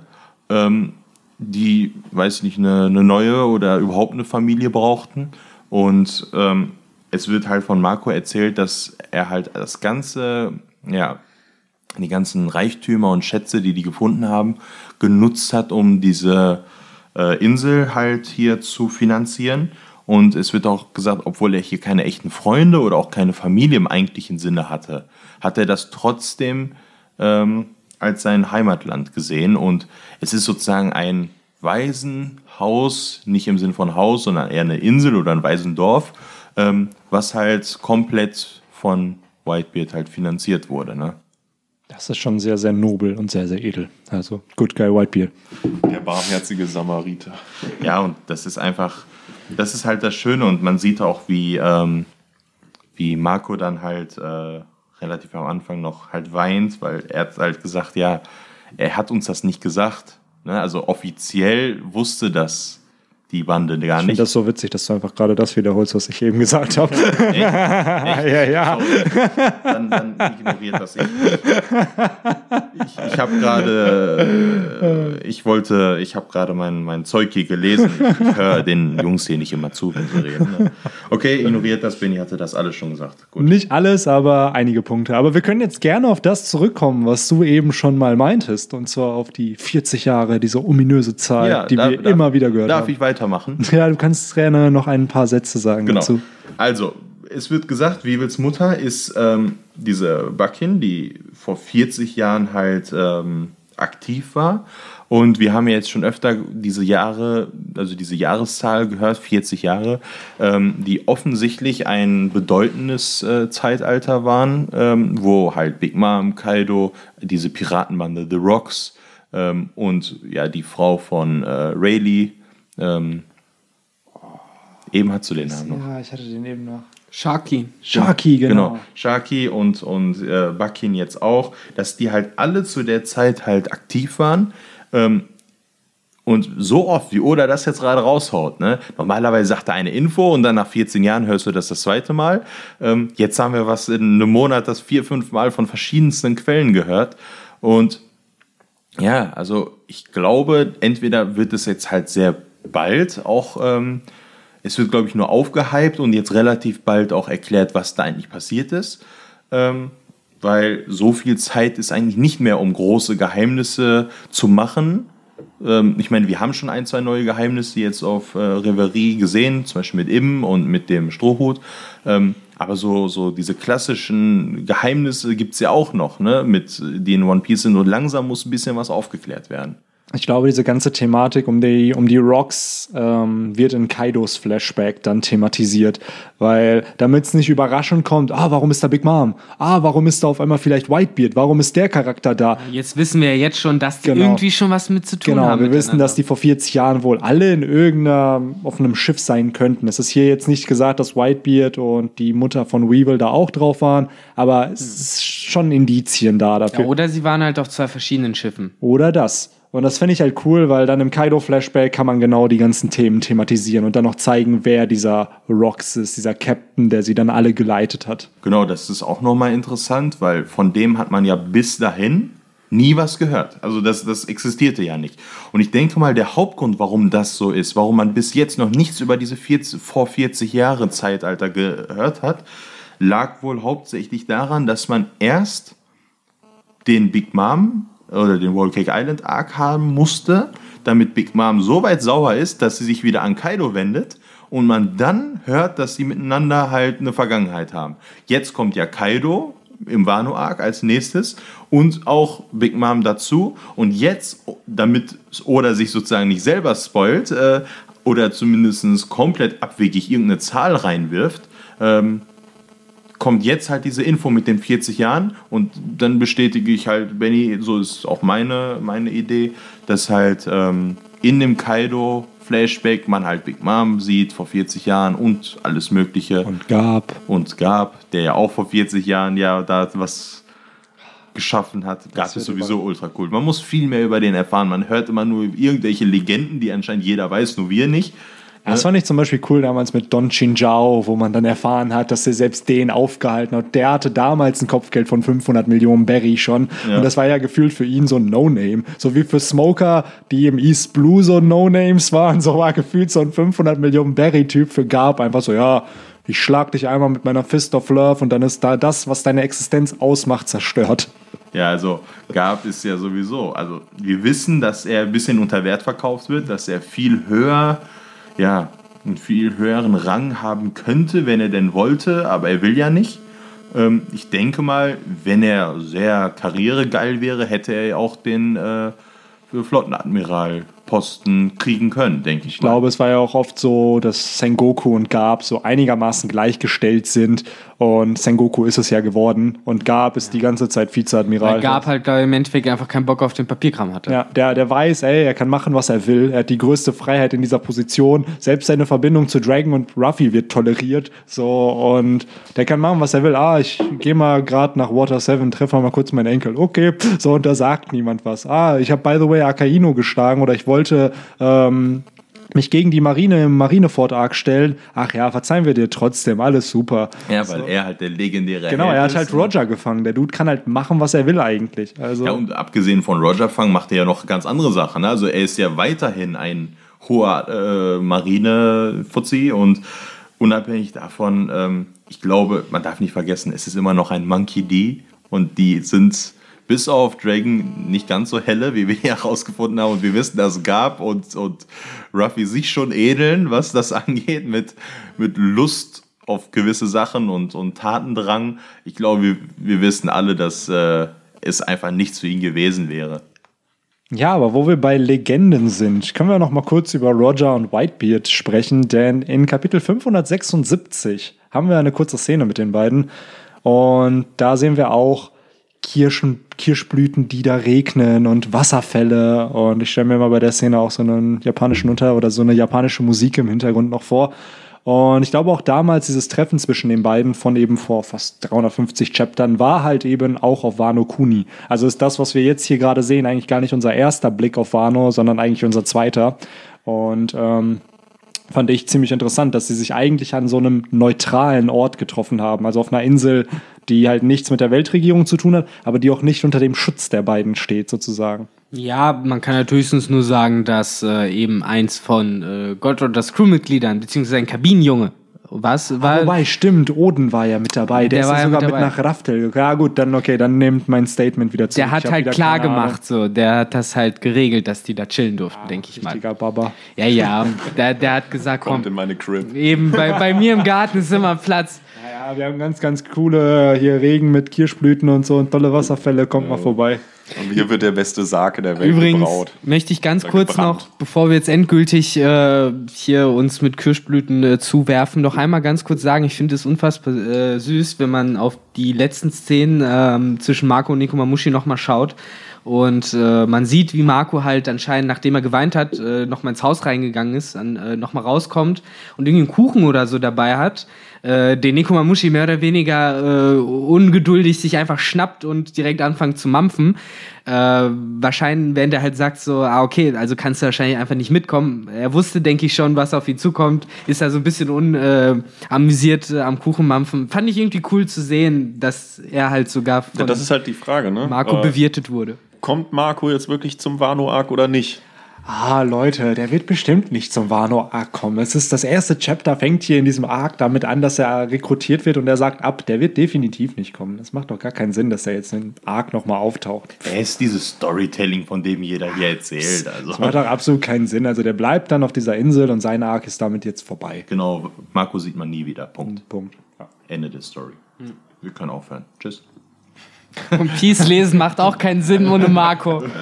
ähm, die, weiß ich nicht, eine, eine neue oder überhaupt eine Familie brauchten. Und ähm, es wird halt von Marco erzählt, dass er halt das ganze, ja, die ganzen Reichtümer und Schätze, die die gefunden haben, genutzt hat, um diese äh, Insel halt hier zu finanzieren. Und es wird auch gesagt, obwohl er hier keine echten Freunde oder auch keine Familie im eigentlichen Sinne hatte, hat er das trotzdem ähm, als sein Heimatland gesehen. Und es ist sozusagen ein Waisenhaus, nicht im Sinn von Haus, sondern eher eine Insel oder ein Waisendorf, ähm, was halt komplett von Whitebeard halt finanziert wurde. Ne? Das ist schon sehr, sehr nobel und sehr, sehr edel. Also, Good Guy Whitebeard. Der barmherzige Samariter. Ja, und das ist einfach, das ist halt das Schöne und man sieht auch, wie, ähm, wie Marco dann halt äh, relativ am Anfang noch halt weint, weil er hat halt gesagt, ja, er hat uns das nicht gesagt. Ne? Also offiziell wusste das die Bande gar Ich finde nicht. das so witzig, dass du einfach gerade das wiederholst, was ich eben gesagt habe. ja, ja. dann, dann ignoriert das ich. Ich, ich habe gerade, äh, ich wollte, ich habe gerade mein, mein Zeug hier gelesen. Ich, ich höre den Jungs hier nicht immer zu, wenn sie reden. Ne? Okay, ignoriert das. Benny hatte das alles schon gesagt. Gut. Nicht alles, aber einige Punkte. Aber wir können jetzt gerne auf das zurückkommen, was du eben schon mal meintest. Und zwar auf die 40 Jahre, diese ominöse Zahl, die darf- wir darf- immer wieder gehört Darf haben. ich weitermachen? Ja, du kannst gerne noch ein paar Sätze sagen Genau. dazu. Also, es wird gesagt, Wiebels Mutter ist ähm, diese Buckin, die vor 40 Jahren halt ähm, aktiv war. Und wir haben ja jetzt schon öfter diese Jahre, also diese Jahreszahl gehört, 40 Jahre, ähm, die offensichtlich ein bedeutendes äh, Zeitalter waren, ähm, wo halt Big Mom, Kaido, diese Piratenbande The Rocks ähm, und ja die Frau von äh, Rayleigh, ähm, eben hast du den Namen noch. Ja, ich hatte den eben noch. Sharky. Sharky, genau. Genau, Sharky und, und äh, Bakin jetzt auch, dass die halt alle zu der Zeit halt aktiv waren. Ähm, und so oft, wie Oda das jetzt gerade raushaut, ne? normalerweise sagt er eine Info und dann nach 14 Jahren hörst du das das zweite Mal. Ähm, jetzt haben wir was in einem Monat, das vier, fünf Mal von verschiedensten Quellen gehört. Und ja, also ich glaube, entweder wird es jetzt halt sehr bald auch, ähm, es wird, glaube ich, nur aufgehypt und jetzt relativ bald auch erklärt, was da eigentlich passiert ist. Ähm, weil so viel Zeit ist eigentlich nicht mehr, um große Geheimnisse zu machen. Ähm, ich meine, wir haben schon ein, zwei neue Geheimnisse jetzt auf äh, Reverie gesehen, zum Beispiel mit Im und mit dem Strohhut. Ähm, aber so, so diese klassischen Geheimnisse gibt es ja auch noch, ne? mit, die One Piece sind und langsam muss ein bisschen was aufgeklärt werden. Ich glaube, diese ganze Thematik um die, um die Rocks ähm, wird in Kaidos Flashback dann thematisiert, weil damit es nicht überraschend kommt, ah, warum ist da Big Mom? Ah, warum ist da auf einmal vielleicht Whitebeard? Warum ist der Charakter da? Jetzt wissen wir ja jetzt schon, dass die Genau. irgendwie schon was mit zu tun Genau, haben. wir wissen, dass die vor 40 Jahren wohl alle in irgendeiner auf einem Schiff sein könnten. Es ist hier jetzt nicht gesagt, dass Whitebeard und die Mutter von Weevil da auch drauf waren, aber es ist schon Indizien da ja, dafür. Oder sie waren halt auf zwei verschiedenen Schiffen. Oder das. Und das fände ich halt cool, weil dann im Kaido-Flashback kann man genau die ganzen Themen thematisieren und dann noch zeigen, wer dieser Rox ist, dieser Captain, der sie dann alle geleitet hat. Genau, das ist auch nochmal interessant, weil von dem hat man ja bis dahin nie was gehört. Also das, das existierte ja nicht. Und ich denke mal, der Hauptgrund, warum das so ist, warum man bis jetzt noch nichts über diese 40, vor 40 Jahre Zeitalter gehört hat, lag wohl hauptsächlich daran, dass man erst den Big Mom oder den Whole Cake Island Arc haben musste, damit Big Mom so weit sauer ist, dass sie sich wieder an Kaido wendet und man dann hört, dass sie miteinander halt eine Vergangenheit haben. Jetzt kommt ja Kaido im Wano Arc als nächstes und auch Big Mom dazu und jetzt, damit Oda sich sozusagen nicht selber spoilt äh, oder zumindest komplett abwegig irgendeine Zahl reinwirft, ähm, kommt jetzt halt diese Info mit den 40 Jahren und dann bestätige ich halt, Benny, so ist auch meine, meine Idee, dass halt ähm, in dem Kaido-Flashback man halt Big Mom sieht vor 40 Jahren und alles Mögliche Und gab. und Gab, der ja auch vor 40 Jahren ja da was geschaffen hat. Gab ist sowieso ultra cool. Man muss viel mehr über den erfahren. Man hört immer nur irgendwelche Legenden, die anscheinend jeder weiß, nur wir nicht. Das fand ich zum Beispiel cool damals mit Don Chinjao, wo man dann erfahren hat, dass er selbst den aufgehalten hat. Der hatte damals ein Kopfgeld von 500 Millionen Berry schon. Ja. Und das war ja gefühlt für ihn so ein No-Name. So wie für Smoker, die im East Blue so No-Names waren, so war gefühlt so ein 500 Millionen Berry-Typ für Garb einfach so, ja, ich schlag dich einmal mit meiner Fist of Love und dann ist da das, was deine Existenz ausmacht, zerstört. Ja, also Gab ist ja sowieso. Also wir wissen, dass er ein bisschen unter Wert verkauft wird, dass er viel höher, ja, einen viel höheren Rang haben könnte, wenn er denn wollte, aber er will ja nicht. Ähm, ich denke mal, wenn er sehr karrieregeil wäre, hätte er ja auch den äh, für Flottenadmiral-Posten kriegen können, denke ich. Ich glaube, es war ja auch oft so, dass Sengoku und Garb so einigermaßen gleichgestellt sind. Und Sengoku ist es ja geworden. Und Garb ist die ganze Zeit Vizeadmiral. Weil Gab halt, glaube ich, im Endeffekt einfach keinen Bock auf den Papierkram hatte. Ja, der, der weiß, ey, er kann machen, was er will. Er hat die größte Freiheit in dieser Position. Selbst seine Verbindung zu Dragon und Ruffy wird toleriert. So, und der kann machen, was er will. Ah, ich gehe mal gerade nach Water 7, treffe mal kurz meinen Enkel. Okay, so, und da sagt niemand was. Ah, ich habe, by the way, Akaino geschlagen oder ich wollte, ähm, mich gegen die Marine im Marinefort Arc stellen. Ach ja, verzeihen wir dir trotzdem, alles super. Ja, weil er halt der legendäre Genau, Held er hat ist, halt ne? Roger gefangen. Der Dude kann halt machen, was er will eigentlich. Also, Ja, und abgesehen von Roger Fang macht er ja noch ganz andere Sachen. Ne? Also er ist ja weiterhin ein hoher äh, Marine-Fuzzi und unabhängig davon, ähm, ich glaube, man darf nicht vergessen, es ist immer noch ein Monkey D und die sind bis auf Dragon nicht ganz so helle, wie wir herausgefunden haben. Und wir wissen, dass Gab und, und Ruffy sich schon ähneln, was das angeht, mit, mit Lust auf gewisse Sachen und, und Tatendrang. Ich glaube, wir, wir wissen alle, dass äh, es einfach nichts für ihn gewesen wäre. Ja, aber wo wir bei Legenden sind, können wir noch mal kurz über Roger und Whitebeard sprechen, denn in Kapitel 576 haben wir eine kurze Szene mit den beiden und da sehen wir auch Kirschen, Kirschblüten, die da regnen und Wasserfälle und ich stelle mir mal bei der Szene auch so einen japanischen Unter- oder so eine japanische Musik im Hintergrund noch vor. Und ich glaube auch damals dieses Treffen zwischen den beiden von eben vor fast 350 Chaptern war halt eben auch auf Wano Kuni. Also ist das, was wir jetzt hier gerade sehen, eigentlich gar nicht unser erster Blick auf Wano, sondern eigentlich unser zweiter. Und ähm, fand ich ziemlich interessant, dass sie sich eigentlich an so einem neutralen Ort getroffen haben, also auf einer Insel, die halt nichts mit der Weltregierung zu tun hat, aber die auch nicht unter dem Schutz der beiden steht, sozusagen. Ja, man kann halt höchstens nur sagen, dass äh, eben eins von äh, Gottroders Crewmitgliedern, beziehungsweise ein Kabinenjunge, was war. Wobei, stimmt, Oden war ja mit dabei. Der, Der ist war ja sogar mit mit, nach Raftel gekommen. Ja, gut, dann okay, dann nehmt mein Statement wieder zurück. der hat halt klar gemacht, so. Der hat das halt geregelt, dass die da chillen durften, denke ich mal. Richtiger Baba. Ja, ja. Der, der hat gesagt, komm, Kommt in meine Crib. eben bei, bei mir im Garten ist immer Platz. Ja, wir haben ganz, ganz coole hier Regen mit Kirschblüten und so und tolle Wasserfälle. Kommt mal vorbei. Und hier wird der beste Sake der Welt Übrigens gebraut. möchte ich ganz Oder kurz gebrannt. noch, bevor wir jetzt endgültig äh, hier uns mit Kirschblüten äh, zuwerfen, noch einmal ganz kurz sagen, ich finde es unfassbar äh, süß, wenn man auf die letzten Szenen ähm, zwischen Marco und Nico Mamushi nochmal schaut. Und äh, man sieht, wie Marco halt anscheinend, nachdem er geweint hat, äh, nochmal ins Haus reingegangen ist, dann äh, nochmal rauskommt und irgendwie einen Kuchen oder so dabei hat, äh, den Nico Mamushi mehr oder weniger äh, ungeduldig sich einfach schnappt und direkt anfängt zu mampfen. Äh, wahrscheinlich, während er halt sagt so, ah, okay, also kannst du wahrscheinlich einfach nicht mitkommen. Er wusste, denke ich schon, was auf ihn zukommt, ist da so ein bisschen unamüsiert äh, am Kuchenmampfen. Fand ich irgendwie cool zu sehen, dass er halt sogar Ja, von das ist halt die Frage, ne? Marco bewirtet wurde. kommt Marco jetzt wirklich zum Wano-Arc oder nicht? Ah, Leute, der wird bestimmt nicht zum Wano-Arc kommen. Es ist das erste Chapter, fängt hier in diesem Arc damit an, dass er rekrutiert wird und er sagt ab, der wird definitiv nicht kommen. Das macht doch gar keinen Sinn, dass er jetzt in Arc nochmal auftaucht. Wer ist dieses Storytelling, von dem jeder hier erzählt? Also, Das macht doch absolut keinen Sinn. Also der bleibt dann auf dieser Insel und sein Arc ist damit jetzt vorbei. genau, Marco sieht man nie wieder. Punkt. Punkt. Ja. Ende der Story. Wir können aufhören. Tschüss. Und Peace lesen macht auch keinen Sinn ohne Marco.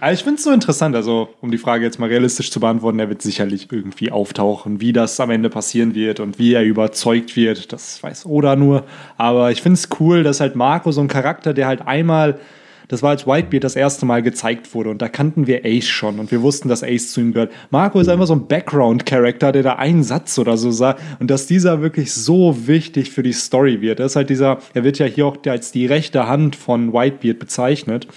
Also ich finde es so interessant, also um die Frage jetzt mal realistisch zu beantworten, er wird sicherlich irgendwie auftauchen, wie das am Ende passieren wird und wie er überzeugt wird, das weiß Oda nur. Aber ich finde es cool, dass halt Marco so ein Charakter, der halt einmal, das war als Whitebeard das erste Mal gezeigt wurde und da kannten wir Ace schon und wir wussten, dass Ace zu ihm gehört. Marco ist einfach so ein Background-Charakter, der da einen Satz oder so sagt und dass dieser wirklich so wichtig für die Story wird. Das ist halt dieser, er wird ja hier auch als die rechte Hand von Whitebeard bezeichnet.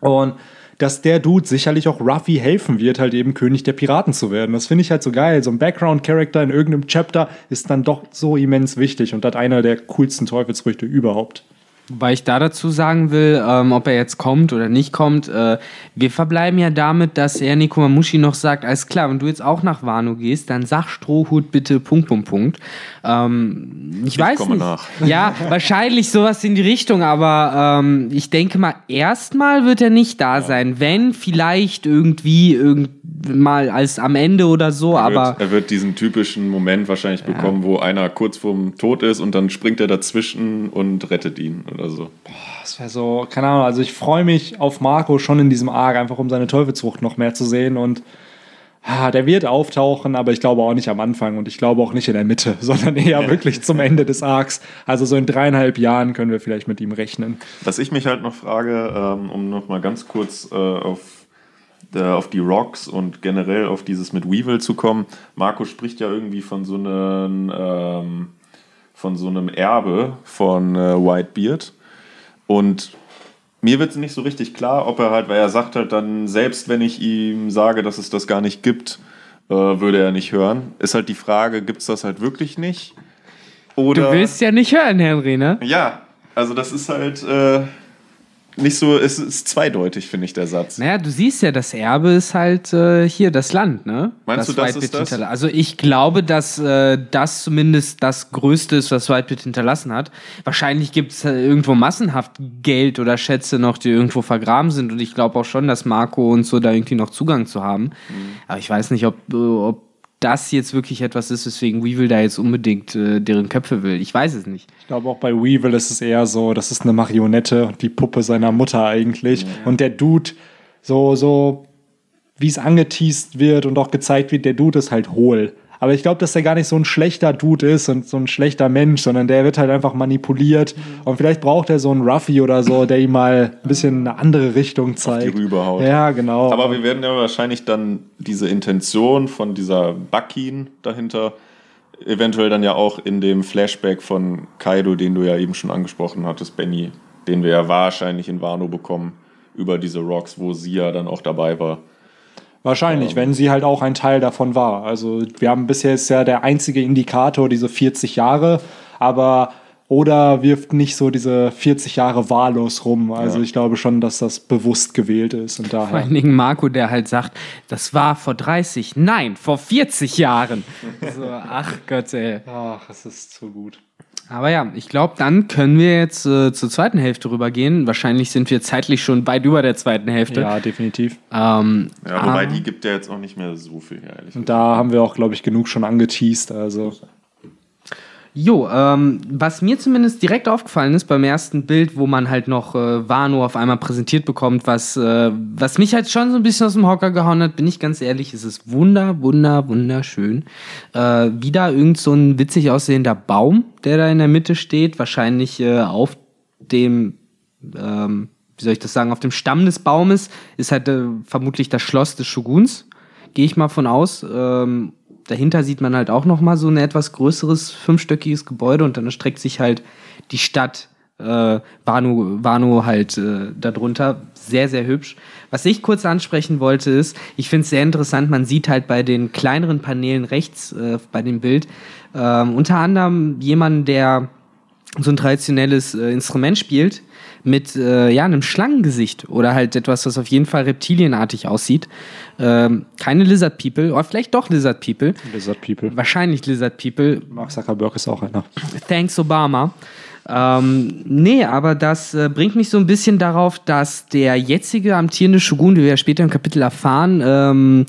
Und dass der Dude sicherlich auch Ruffy helfen wird, halt eben König der Piraten zu werden. Das finde ich halt so geil. So ein Background-Character in irgendeinem Chapter ist dann doch so immens wichtig und hat einer der coolsten Teufelsfrüchte überhaupt. Wobei ich da dazu sagen will, ähm, ob er jetzt kommt oder nicht kommt, äh, wir verbleiben ja damit, dass er Nico Mamushi noch sagt, alles klar, wenn du jetzt auch nach Wano gehst, dann sag Strohhut bitte Punkt, Punkt, Punkt. Ähm, ich, weiß komme nicht. nach. Ja, wahrscheinlich sowas in die Richtung, aber ähm, ich denke mal, erstmal wird er nicht da sein. Wenn, vielleicht irgendwie irgend mal als am Ende oder so, Er aber wird, er wird diesen typischen Moment wahrscheinlich bekommen, wo einer kurz vorm Tod ist und dann springt er dazwischen und rettet ihn oder so. Das wäre so, keine Ahnung, also ich freue mich auf Marco schon in diesem Arc, einfach um seine Teufelsfrucht noch mehr zu sehen und ah, der wird auftauchen, aber ich glaube auch nicht am Anfang und ich glaube auch nicht in der Mitte, sondern eher wirklich zum Ende des Arcs. Also so in dreieinhalb Jahren können wir vielleicht mit ihm rechnen. Was ich mich halt noch frage, ähm, um noch mal ganz kurz äh, auf, auf die Rocks und generell auf dieses mit Weevil zu kommen. Marco spricht ja irgendwie von so einem, ähm, von so einem Erbe von äh, Whitebeard. Und mir wird es nicht so richtig klar, ob er halt, weil er sagt halt dann, selbst wenn ich ihm sage, dass es das gar nicht gibt, äh, würde er nicht hören. Ist halt die Frage, gibt es das halt wirklich nicht? Oder du willst ja nicht hören, Henry, ne? ja, also das ist halt äh, nicht so, es ist zweideutig, finde ich, der Satz. Naja, du siehst ja, das Erbe ist halt äh, hier das Land, ne? Meinst du, das ist das? Also ich glaube, dass äh, das zumindest das Größte ist, was Whitebeard hinterlassen hat. Wahrscheinlich gibt es äh, irgendwo massenhaft Geld oder Schätze noch, die irgendwo vergraben sind. Und ich glaube auch schon, dass Marco und so da irgendwie noch Zugang zu haben. Mhm. Aber ich weiß nicht, ob, äh, ob das jetzt wirklich etwas ist, weswegen Weevil da jetzt unbedingt äh, deren Köpfe will. Ich weiß es nicht. Ich glaube auch bei Weevil ist es eher so, das ist eine Marionette und die Puppe seiner Mutter eigentlich. Und der Dude so, so, wie es angeteased wird und auch gezeigt wird, der Dude ist halt hohl. Aber ich glaube, dass der gar nicht so ein schlechter Dude ist und so ein schlechter Mensch, sondern der wird halt einfach manipuliert. Und vielleicht braucht er so einen Ruffy oder so, der ihm mal ein bisschen eine andere Richtung zeigt. die rüberhaut. Ja, genau. Aber wir werden ja wahrscheinlich dann diese Intention von dieser Buckin dahinter eventuell dann ja auch in dem Flashback von Kaido, den du ja eben schon angesprochen hattest, Benny, den wir ja wahrscheinlich in Wano bekommen, über diese Rocks, wo sie ja dann auch dabei war. Wahrscheinlich, wenn sie halt auch ein Teil davon war. Also wir haben bisher ist ja der einzige Indikator diese 40 Jahre, aber oder wirft nicht so diese 40 Jahre wahllos rum. Also Ja. ich glaube schon, dass das bewusst gewählt ist und Vor daher. allen Dingen Marco, der halt sagt, das war vor 30, nein, vor 40 Jahren. So, ach Gott, ey. Ach, es ist zu gut. Aber ja, ich glaube, dann können wir jetzt äh, zur zweiten Hälfte rübergehen. Wahrscheinlich sind wir zeitlich schon weit über der zweiten Hälfte. Ja, definitiv. Ähm, Ja, wobei ah, die gibt ja jetzt auch nicht mehr so viel her, ehrlich Und da haben wir auch, glaube ich, genug schon angeteased. Also Jo, ähm, was mir zumindest direkt aufgefallen ist beim ersten Bild, wo man halt noch äh, Wano auf einmal präsentiert bekommt, was, äh, was mich halt schon so ein bisschen aus dem Hocker gehauen hat, bin ich ganz ehrlich, es ist wunder, wunder, wunderschön. Äh, wieder irgend so ein witzig aussehender Baum, der da in der Mitte steht, wahrscheinlich äh, auf dem, ähm, wie soll ich das sagen, auf dem Stamm des Baumes ist halt äh, vermutlich das Schloss des Shoguns, gehe ich mal von aus. Ähm, dahinter sieht man halt auch noch mal so ein etwas größeres fünfstöckiges Gebäude und dann erstreckt sich halt die Stadt äh, Wano, Wano halt äh, darunter. Sehr, sehr hübsch. Was ich kurz ansprechen wollte ist, ich finde es sehr interessant, man sieht halt bei den kleineren Paneelen rechts äh, bei dem Bild ähm, unter anderem jemanden, der so ein traditionelles äh, Instrument spielt mit äh, ja einem Schlangengesicht oder halt etwas, was auf jeden Fall reptilienartig aussieht. Ähm, keine Lizard People, oder vielleicht doch Lizard People. Lizard People. Wahrscheinlich Lizard People. Mark Zuckerberg ist auch einer. Thanks Obama. Ähm, nee, aber das äh, bringt mich so ein bisschen darauf, dass der jetzige amtierende Shogun, wie wir ja später im Kapitel erfahren, ähm,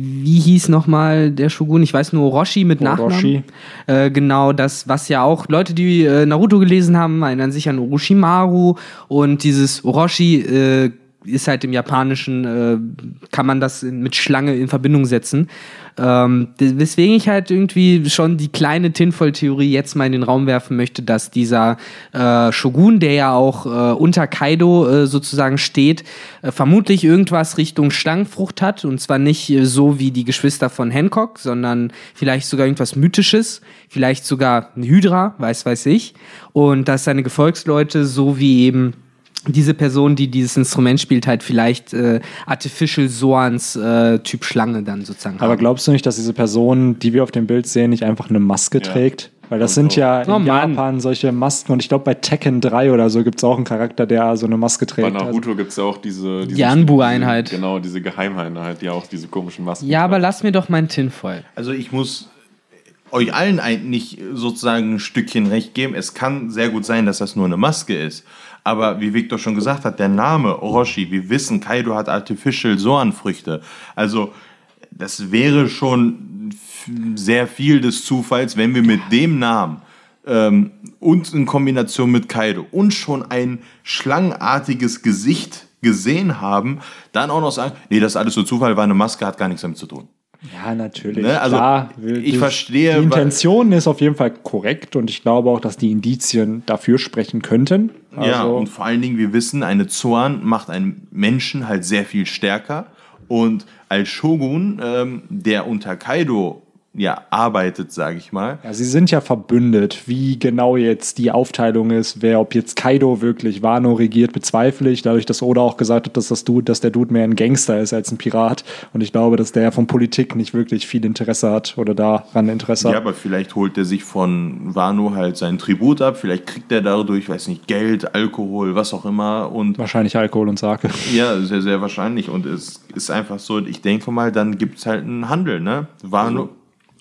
wie hieß nochmal der Shogun? Ich weiß nur Orochi mit Orochi. Nachnamen. Äh, genau, das, was ja auch Leute, die äh, Naruto gelesen haben, erinnern sich an Orochimaru und dieses Orochi äh, ist halt im Japanischen, äh, kann man das mit Schlange in Verbindung setzen. Ähm, weswegen ich halt irgendwie schon die kleine Tinfoil-Theorie jetzt mal in den Raum werfen möchte, dass dieser äh, Shogun, der ja auch äh, unter Kaido äh, sozusagen steht, äh, vermutlich irgendwas Richtung Schlangenfrucht hat. Und zwar nicht äh, so wie die Geschwister von Hancock, sondern vielleicht sogar irgendwas Mythisches, vielleicht sogar ein Hydra, weiß weiß ich. Und dass seine Gefolgsleute so wie eben diese Person, die dieses Instrument spielt, halt vielleicht äh, Artificial Soans äh, Typ Schlange dann sozusagen Aber haben. glaubst du nicht, dass diese Person, die wir auf dem Bild sehen, nicht einfach eine Maske trägt? Weil das sind ja in Oh Mann. Japan solche Masken und ich glaube bei Tekken 3 oder so gibt es auch einen Charakter, der so eine Maske Bei trägt. Also, Naruto gibt es ja auch diese, diese Die Anbu-Einheit. diese- Genau, diese Geheimeinheit, die auch diese komischen Masken Ja, aber trägt. lass mir doch mein Tinfoil. Also ich muss euch allen eigentlich sozusagen ein Stückchen recht geben. Es kann sehr gut sein, dass das nur eine Maske ist. Aber wie Victor schon gesagt hat, der Name Orochi, wir wissen, Kaido hat Artificial Soan-Früchte. Also das wäre schon sehr viel des Zufalls, wenn wir mit dem Namen ähm, und in Kombination mit Kaido und schon ein schlangenartiges Gesicht gesehen haben, dann auch noch sagen, nee, das ist alles so Zufall, war eine Maske, hat gar nichts damit zu tun. Ja, natürlich. Ne, also, Klar, ich die- verstehe, Die Intention ist auf jeden Fall korrekt und ich glaube auch, dass die Indizien dafür sprechen könnten. ja, Also, und vor allen Dingen, wir wissen, eine Zoan macht einen Menschen halt sehr viel stärker. Und als Shogun, ähm, der unter Kaido ja arbeitet, sage ich mal, Ja, sie sind ja verbündet. Wie genau jetzt die Aufteilung ist, wer, ob jetzt Kaido wirklich Wano regiert, bezweifle ich. Dadurch, dass Oda auch gesagt hat, dass, das Dude, dass der Dude mehr ein Gangster ist als ein Pirat. Und ich glaube, dass der von Politik nicht wirklich viel Interesse hat oder daran Interesse ja, hat. aber vielleicht holt er sich von Wano halt seinen Tribut ab, vielleicht kriegt er dadurch, weiß nicht, Geld, Alkohol, was auch immer und Wahrscheinlich Alkohol und Sake. ja, sehr, sehr wahrscheinlich und es ist einfach so, ich denke mal, dann gibt es halt einen Handel, ne? Wano, Also,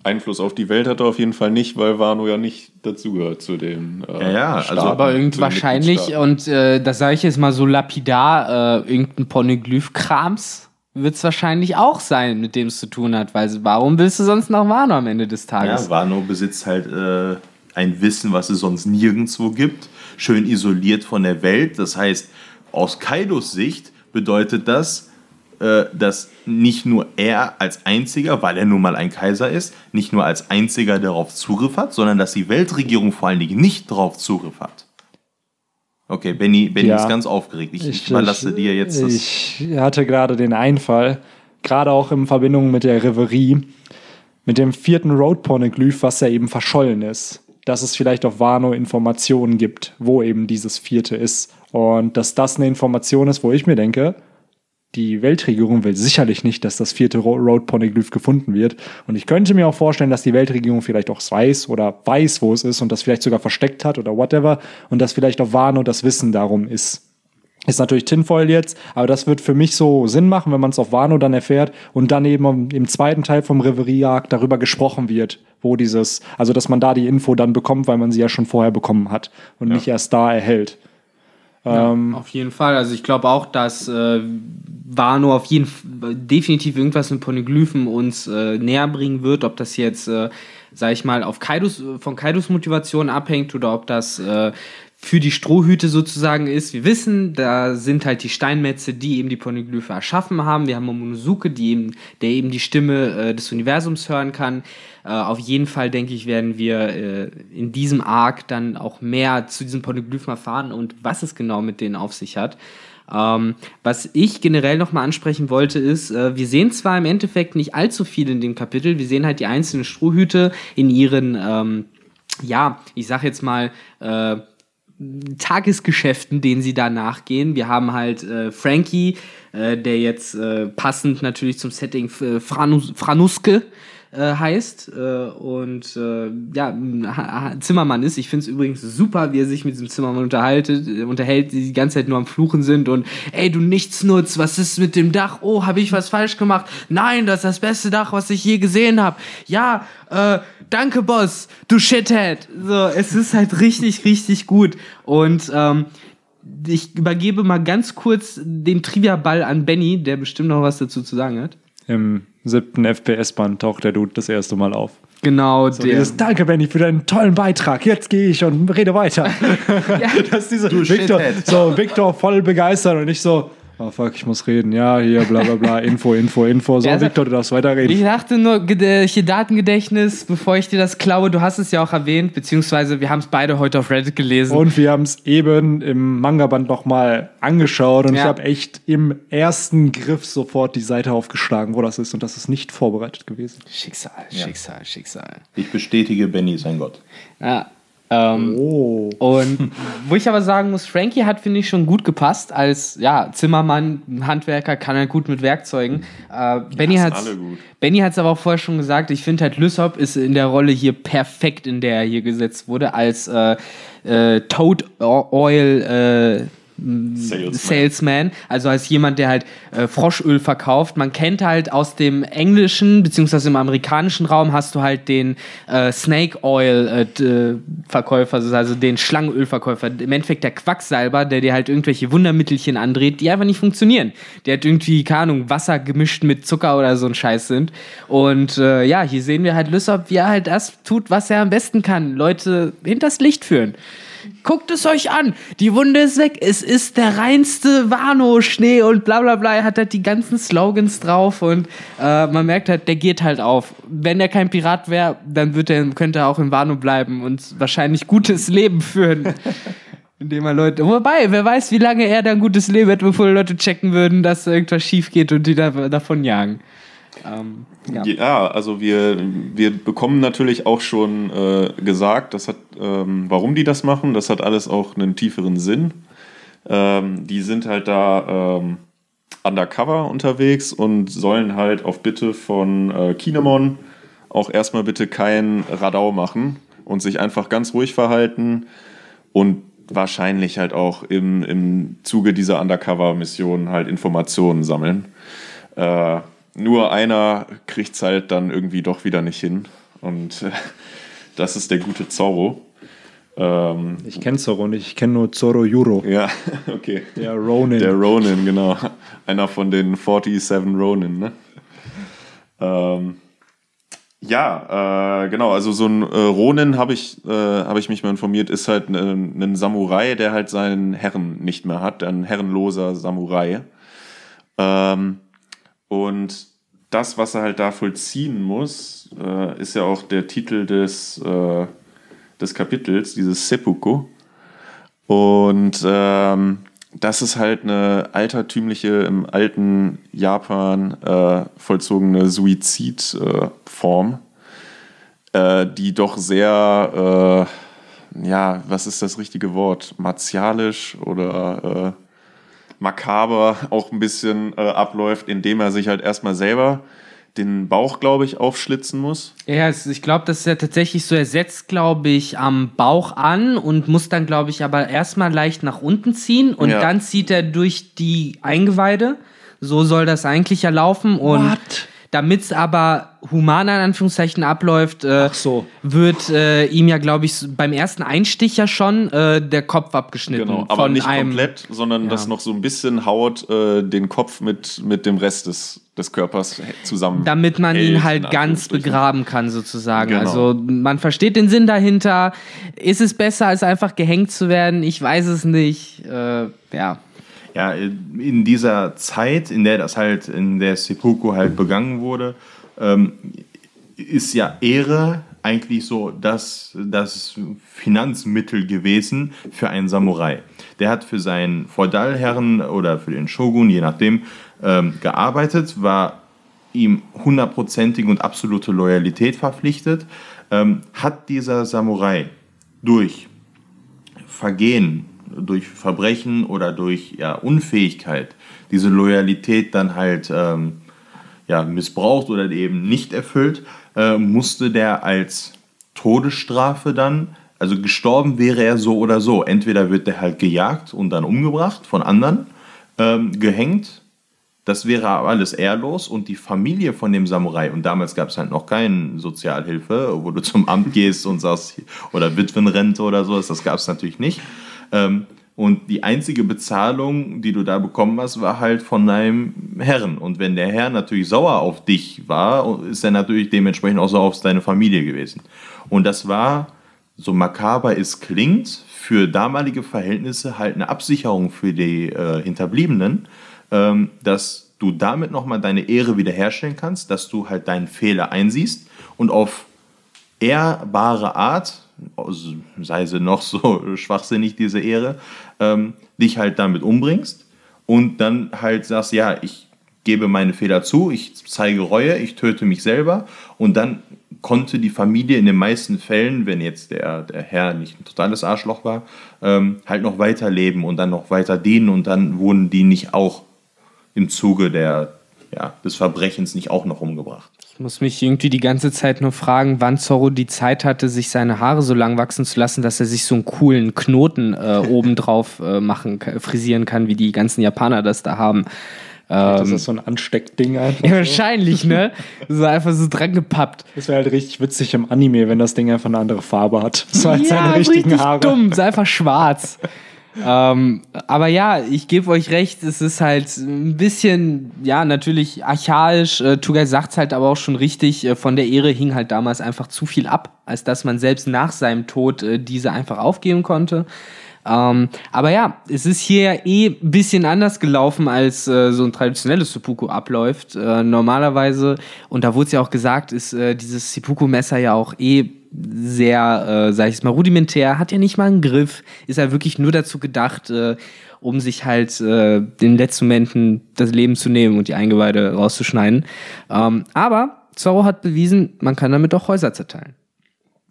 Einfluss auf die Welt hat er auf jeden Fall nicht, weil Wano ja nicht dazugehört zu den äh, Ja, ja, also- Staaten, Aber zu irgend wahrscheinlich, und äh, das sage ich jetzt mal so lapidar, äh, irgendein Poneglyph-Krams wird es wahrscheinlich auch sein, mit dem es zu tun hat. Weil warum willst du sonst nach Wano am Ende des Tages? Ja, Wano besitzt halt äh, ein Wissen, was es sonst nirgendwo gibt, schön isoliert von der Welt. Das heißt, aus Kaidos Sicht bedeutet das, dass nicht nur er als einziger, weil er nun mal ein Kaiser ist, nicht nur als einziger darauf Zugriff hat, sondern dass die Weltregierung vor allen Dingen nicht darauf Zugriff hat. Okay, Benny, Benny Ja. ist ganz aufgeregt. Ich, ich überlasse dir jetzt das. Ich hatte gerade den Einfall, gerade auch in Verbindung mit der Reverie, mit dem vierten Road-Poneglyph, was ja eben verschollen ist. Dass es vielleicht auf Wano Informationen gibt, wo eben dieses vierte ist. Und dass das eine Information ist, wo ich mir denke, die Weltregierung will sicherlich nicht, dass das vierte Ro- Road Poneglyph gefunden wird. Und ich könnte mir auch vorstellen, dass die Weltregierung vielleicht auch weiß oder weiß, wo es ist und das vielleicht sogar versteckt hat oder whatever. Und dass vielleicht auf Wano das Wissen darum ist. Ist natürlich Tinfoil jetzt, aber das wird für mich so Sinn machen, wenn man es auf Wano dann erfährt und dann eben im zweiten Teil vom Reverie-Jagd darüber gesprochen wird, wo dieses, also dass man da die Info dann bekommt, weil man sie ja schon vorher bekommen hat und nicht erst da erhält. Ähm, Auf jeden Fall. Also ich glaube auch, dass äh, Wano auf jeden F definitiv irgendwas mit Poneglyphen uns äh, näher bringen wird, ob das jetzt, äh, sag ich mal, auf Kaidos, von Kaidos Motivation abhängt oder ob das äh, für die Strohhüte sozusagen ist. Wir wissen, da sind halt die Steinmetze, die eben die Poneglyphe erschaffen haben. Wir haben Momonosuke, die eben, der eben die Stimme äh, des Universums hören kann. Äh, auf jeden Fall, denke ich, werden wir äh, in diesem Arc dann auch mehr zu diesen Poneglyphen erfahren und was es genau mit denen auf sich hat. Ähm, was ich generell nochmal ansprechen wollte, ist, äh, wir sehen zwar im Endeffekt nicht allzu viel in dem Kapitel, wir sehen halt die einzelnen Strohhüte in ihren, ähm, ja, ich sag jetzt mal, äh, Tagesgeschäften, denen sie da nachgehen. Wir haben halt äh, Frankie, äh, der jetzt äh, passend natürlich zum Setting äh, Franus Franuske äh, heißt äh, und ja, Zimmermann ist. Ich finde es übrigens super, wie er sich mit diesem Zimmermann unterhaltet, unterhält, die die ganze Zeit nur am Fluchen sind und ey, du Nichtsnutz, was ist mit dem Dach? Oh, habe ich was falsch gemacht? Nein, das ist das beste Dach, was ich je gesehen habe. Ja, äh, danke, Boss, du Shithead. So, es ist halt richtig, richtig gut. Und ähm, ich übergebe mal ganz kurz den Trivia-Ball an Benny, der bestimmt noch was dazu zu sagen hat. Im siebten FPS-Band taucht der Dude das erste Mal auf. Genau, So der. dieses, Danke, Benny, für deinen tollen Beitrag. Jetzt gehe ich und rede weiter. Ja. Das ist diese Du Victor, Shithead. so Victor voll begeistert und ich so, oh fuck, ich muss reden. Ja, hier, bla bla bla, Info, Info, Info. So, Ja, also- Victor, du darfst weiterreden. Ich dachte nur, hier Datengedächtnis, bevor ich dir das klaue, du hast es ja auch erwähnt, beziehungsweise wir haben es beide heute auf Reddit gelesen. Und wir haben es eben im Manga-Band nochmal angeschaut und Ja. ich habe echt im ersten Griff sofort die Seite aufgeschlagen, wo das ist und das ist nicht vorbereitet gewesen. Schicksal, Schicksal, Schicksal. Ich bestätige, Benny ist ein Gott. Ja. Ähm, Oh. Und wo ich aber sagen muss, Frankie hat, finde ich, schon gut gepasst als ja, Zimmermann, Handwerker, kann er gut mit Werkzeugen. Äh, Benny hat es aber auch vorher schon gesagt, ich finde halt Lysop ist in der Rolle hier perfekt, in der er hier gesetzt wurde, als äh, äh, Toad Oil äh, Salesman. Salesman, also als jemand, der halt äh, Froschöl verkauft. Man kennt halt aus dem englischen beziehungsweise im amerikanischen Raum hast du halt den äh, Snake Oil äh, äh, Verkäufer, also den Schlangenölverkäufer. Im Endeffekt der Quacksalber, der dir halt irgendwelche Wundermittelchen andreht, die einfach nicht funktionieren. Der hat irgendwie, keine Ahnung, Wasser gemischt mit Zucker oder so ein Scheiß sind. Und äh, ja, hier sehen wir halt Lysop, wie er halt das tut, was er am besten kann. Leute hinters Licht führen. Guckt es euch an. Die Wunde ist weg. Es ist der reinste Wano-Schnee und bla bla bla. Er hat halt die ganzen Slogans drauf und äh, man merkt halt, der geht halt auf. Wenn er kein Pirat wäre, dann wird er, könnte er auch in Wano bleiben und wahrscheinlich gutes Leben führen. Indem er Leute. Wobei, wer weiß, wie lange er dann gutes Leben hat, bevor die Leute checken würden, dass irgendwas schief geht und die da, davon jagen. Ähm, ja. Ja, also wir, wir bekommen natürlich auch schon äh, gesagt, das hat, ähm, warum die das machen. Das hat alles auch einen tieferen Sinn. Ähm, die sind halt da ähm, undercover unterwegs und sollen halt auf Bitte von äh, Kinemon auch erstmal bitte kein Radau machen und sich einfach ganz ruhig verhalten und wahrscheinlich halt auch im, im Zuge dieser Undercover-Mission halt Informationen sammeln. Äh, nur einer kriegt es halt dann irgendwie doch wieder nicht hin. Und äh, das ist der gute Zorro. Ähm, Ich kenne Zoro nicht, ich kenne nur Zoro Yuro. ja, okay. Der Ronin. Der Ronin, genau. Einer von den 47 Ronin, ne? Ähm, ja, äh, genau. Also so ein äh, Ronin habe ich, äh, hab ich mich mal informiert, ist halt ein, ein Samurai, der halt seinen Herren nicht mehr hat, ein herrenloser Samurai. Ähm, Und das, was er halt da vollziehen muss, äh, ist ja auch der Titel des, äh, des Kapitels, dieses Seppuku. Und ähm, das ist halt eine altertümliche, im alten Japan äh, vollzogene Suizidform, äh, die doch sehr, äh, ja, was ist das richtige Wort? Martialisch oder äh, makaber auch ein bisschen äh, abläuft, indem er sich halt erstmal selber den Bauch, glaube ich, aufschlitzen muss. Ja, ich glaube, das ist ja tatsächlich so, er setzt, glaube ich, am Bauch an und muss dann, glaube ich, aber erstmal leicht nach unten ziehen und ja. dann zieht er durch die Eingeweide. So soll das eigentlich ja laufen. Und What? Damit es aber humaner in Anführungszeichen abläuft, äh, so. wird äh, ihm ja, glaube ich, beim ersten Einstich ja schon äh, der Kopf abgeschnitten. Genau, aber nicht einem, komplett, sondern ja. dass noch so ein bisschen Haut äh, den Kopf mit, mit dem Rest des, des Körpers zusammen. Damit man ihn halt ganz begraben kann, sozusagen. Genau. Also man versteht den Sinn dahinter. Ist es besser, als einfach gehängt zu werden? Ich weiß es nicht. Äh, ja ja, in dieser Zeit, in der das halt, in der Seppuku halt begangen wurde, ähm, ist ja Ehre eigentlich so das, das Finanzmittel gewesen für einen Samurai. Der hat für seinen Feudalherren oder für den Shogun, je nachdem, ähm, gearbeitet, war ihm hundertprozentige und absolute Loyalität verpflichtet. Ähm, hat dieser Samurai durch Vergehen durch Verbrechen oder durch ja, Unfähigkeit diese Loyalität dann halt ähm, ja, missbraucht oder eben nicht erfüllt, äh, musste der als Todesstrafe dann, also gestorben wäre er so oder so. Entweder wird der halt gejagt und dann umgebracht von anderen, ähm, gehängt. Das wäre alles ehrlos und die Familie von dem Samurai, und damals gab es halt noch keine Sozialhilfe, wo du zum Amt gehst und sagst, oder Witwenrente oder sowas, das gab es natürlich nicht. Ähm, und die einzige Bezahlung, die du da bekommen hast, war halt von deinem Herrn. Und wenn der Herr natürlich sauer auf dich war, ist er natürlich dementsprechend auch sauer auf deine Familie gewesen. Und das war, so makaber es klingt, für damalige Verhältnisse halt eine Absicherung für die äh, Hinterbliebenen, ähm, dass du damit nochmal deine Ehre wiederherstellen kannst, dass du halt deinen Fehler einsiehst und auf ehrbare Art sei sie noch so schwachsinnig, diese Ehre, ähm, dich halt damit umbringst und dann halt sagst, ja, ich gebe meine Fehler zu, ich zeige Reue, ich töte mich selber und dann konnte die Familie in den meisten Fällen, wenn jetzt der, der Herr nicht ein totales Arschloch war, ähm, halt noch weiterleben und dann noch weiter dienen und dann wurden die nicht auch im Zuge der, ja, des Verbrechens nicht auch noch umgebracht. Ich muss mich irgendwie die ganze Zeit nur fragen, wann Zorro die Zeit hatte, sich seine Haare so lang wachsen zu lassen, dass er sich so einen coolen Knoten äh, obendrauf äh, machen, frisieren kann, wie die ganzen Japaner das da haben. das ähm, ist so ein Ansteckding einfach. Ja, wahrscheinlich, ne? So einfach so dran gepappt. Das wäre halt richtig witzig im Anime, wenn das Ding einfach eine andere Farbe hat. So als ja, seine richtigen richtig Haare. dumm, ist einfach schwarz ähm, aber ja, ich gebe euch recht, es ist halt ein bisschen, ja, natürlich archaisch. Äh, Tugay sagt es halt aber auch schon richtig, äh, von der Ehre hing halt damals einfach zu viel ab, als dass man selbst nach seinem Tod äh, diese einfach aufgeben konnte. Ähm, aber ja, es ist hier eh ein bisschen anders gelaufen, als äh, so ein traditionelles Seppuku abläuft. Äh, normalerweise, und da wurde es ja auch gesagt, ist äh, dieses Seppuku-Messer ja auch eh sehr, äh, sag ich es mal, rudimentär, hat ja nicht mal einen Griff, ist ja wirklich nur dazu gedacht, äh, um sich halt äh, den letzten Momenten das Leben zu nehmen und die Eingeweide rauszuschneiden. Ähm, aber Zorro hat bewiesen, man kann damit auch Häuser zerteilen.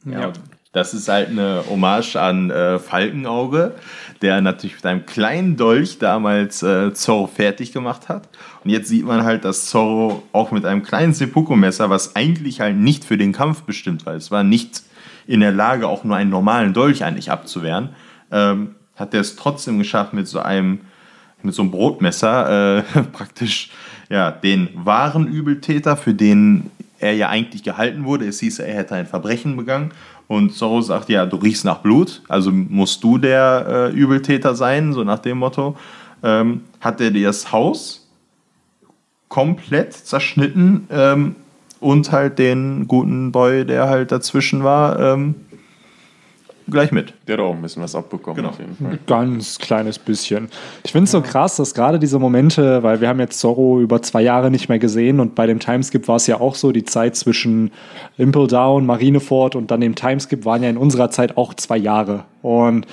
Ja. Das ist halt eine Hommage an äh, Falkenauge, der natürlich mit einem kleinen Dolch damals äh, Zorro fertig gemacht hat. Und jetzt sieht man halt, dass Zorro auch mit einem kleinen Seppuku-Messer, was eigentlich halt nicht für den Kampf bestimmt war, es war nicht in der Lage, auch nur einen normalen Dolch eigentlich abzuwehren, ähm, hat er es trotzdem geschafft, mit so einem, mit so einem Brotmesser äh, praktisch ja, den wahren Übeltäter, für den er ja eigentlich gehalten wurde, es hieß, er hätte ein Verbrechen begangen, und Zorro sagt, ja, du riechst nach Blut, also musst du der äh, Übeltäter sein, so nach dem Motto. Ähm, hat er dir das Haus komplett zerschnitten ähm, und halt den guten Boy, der halt dazwischen war, ähm, gleich mit. Der hat auch ein bisschen was abbekommen, Genau. auf jeden Fall. Ganz kleines bisschen. Ich finde es so krass, dass gerade diese Momente, weil wir haben jetzt Zorro über zwei Jahre nicht mehr gesehen und bei dem Timeskip war es ja auch so, die Zeit zwischen Impel Down, Marineford und dann dem Timeskip waren ja in unserer Zeit auch zwei Jahre. Und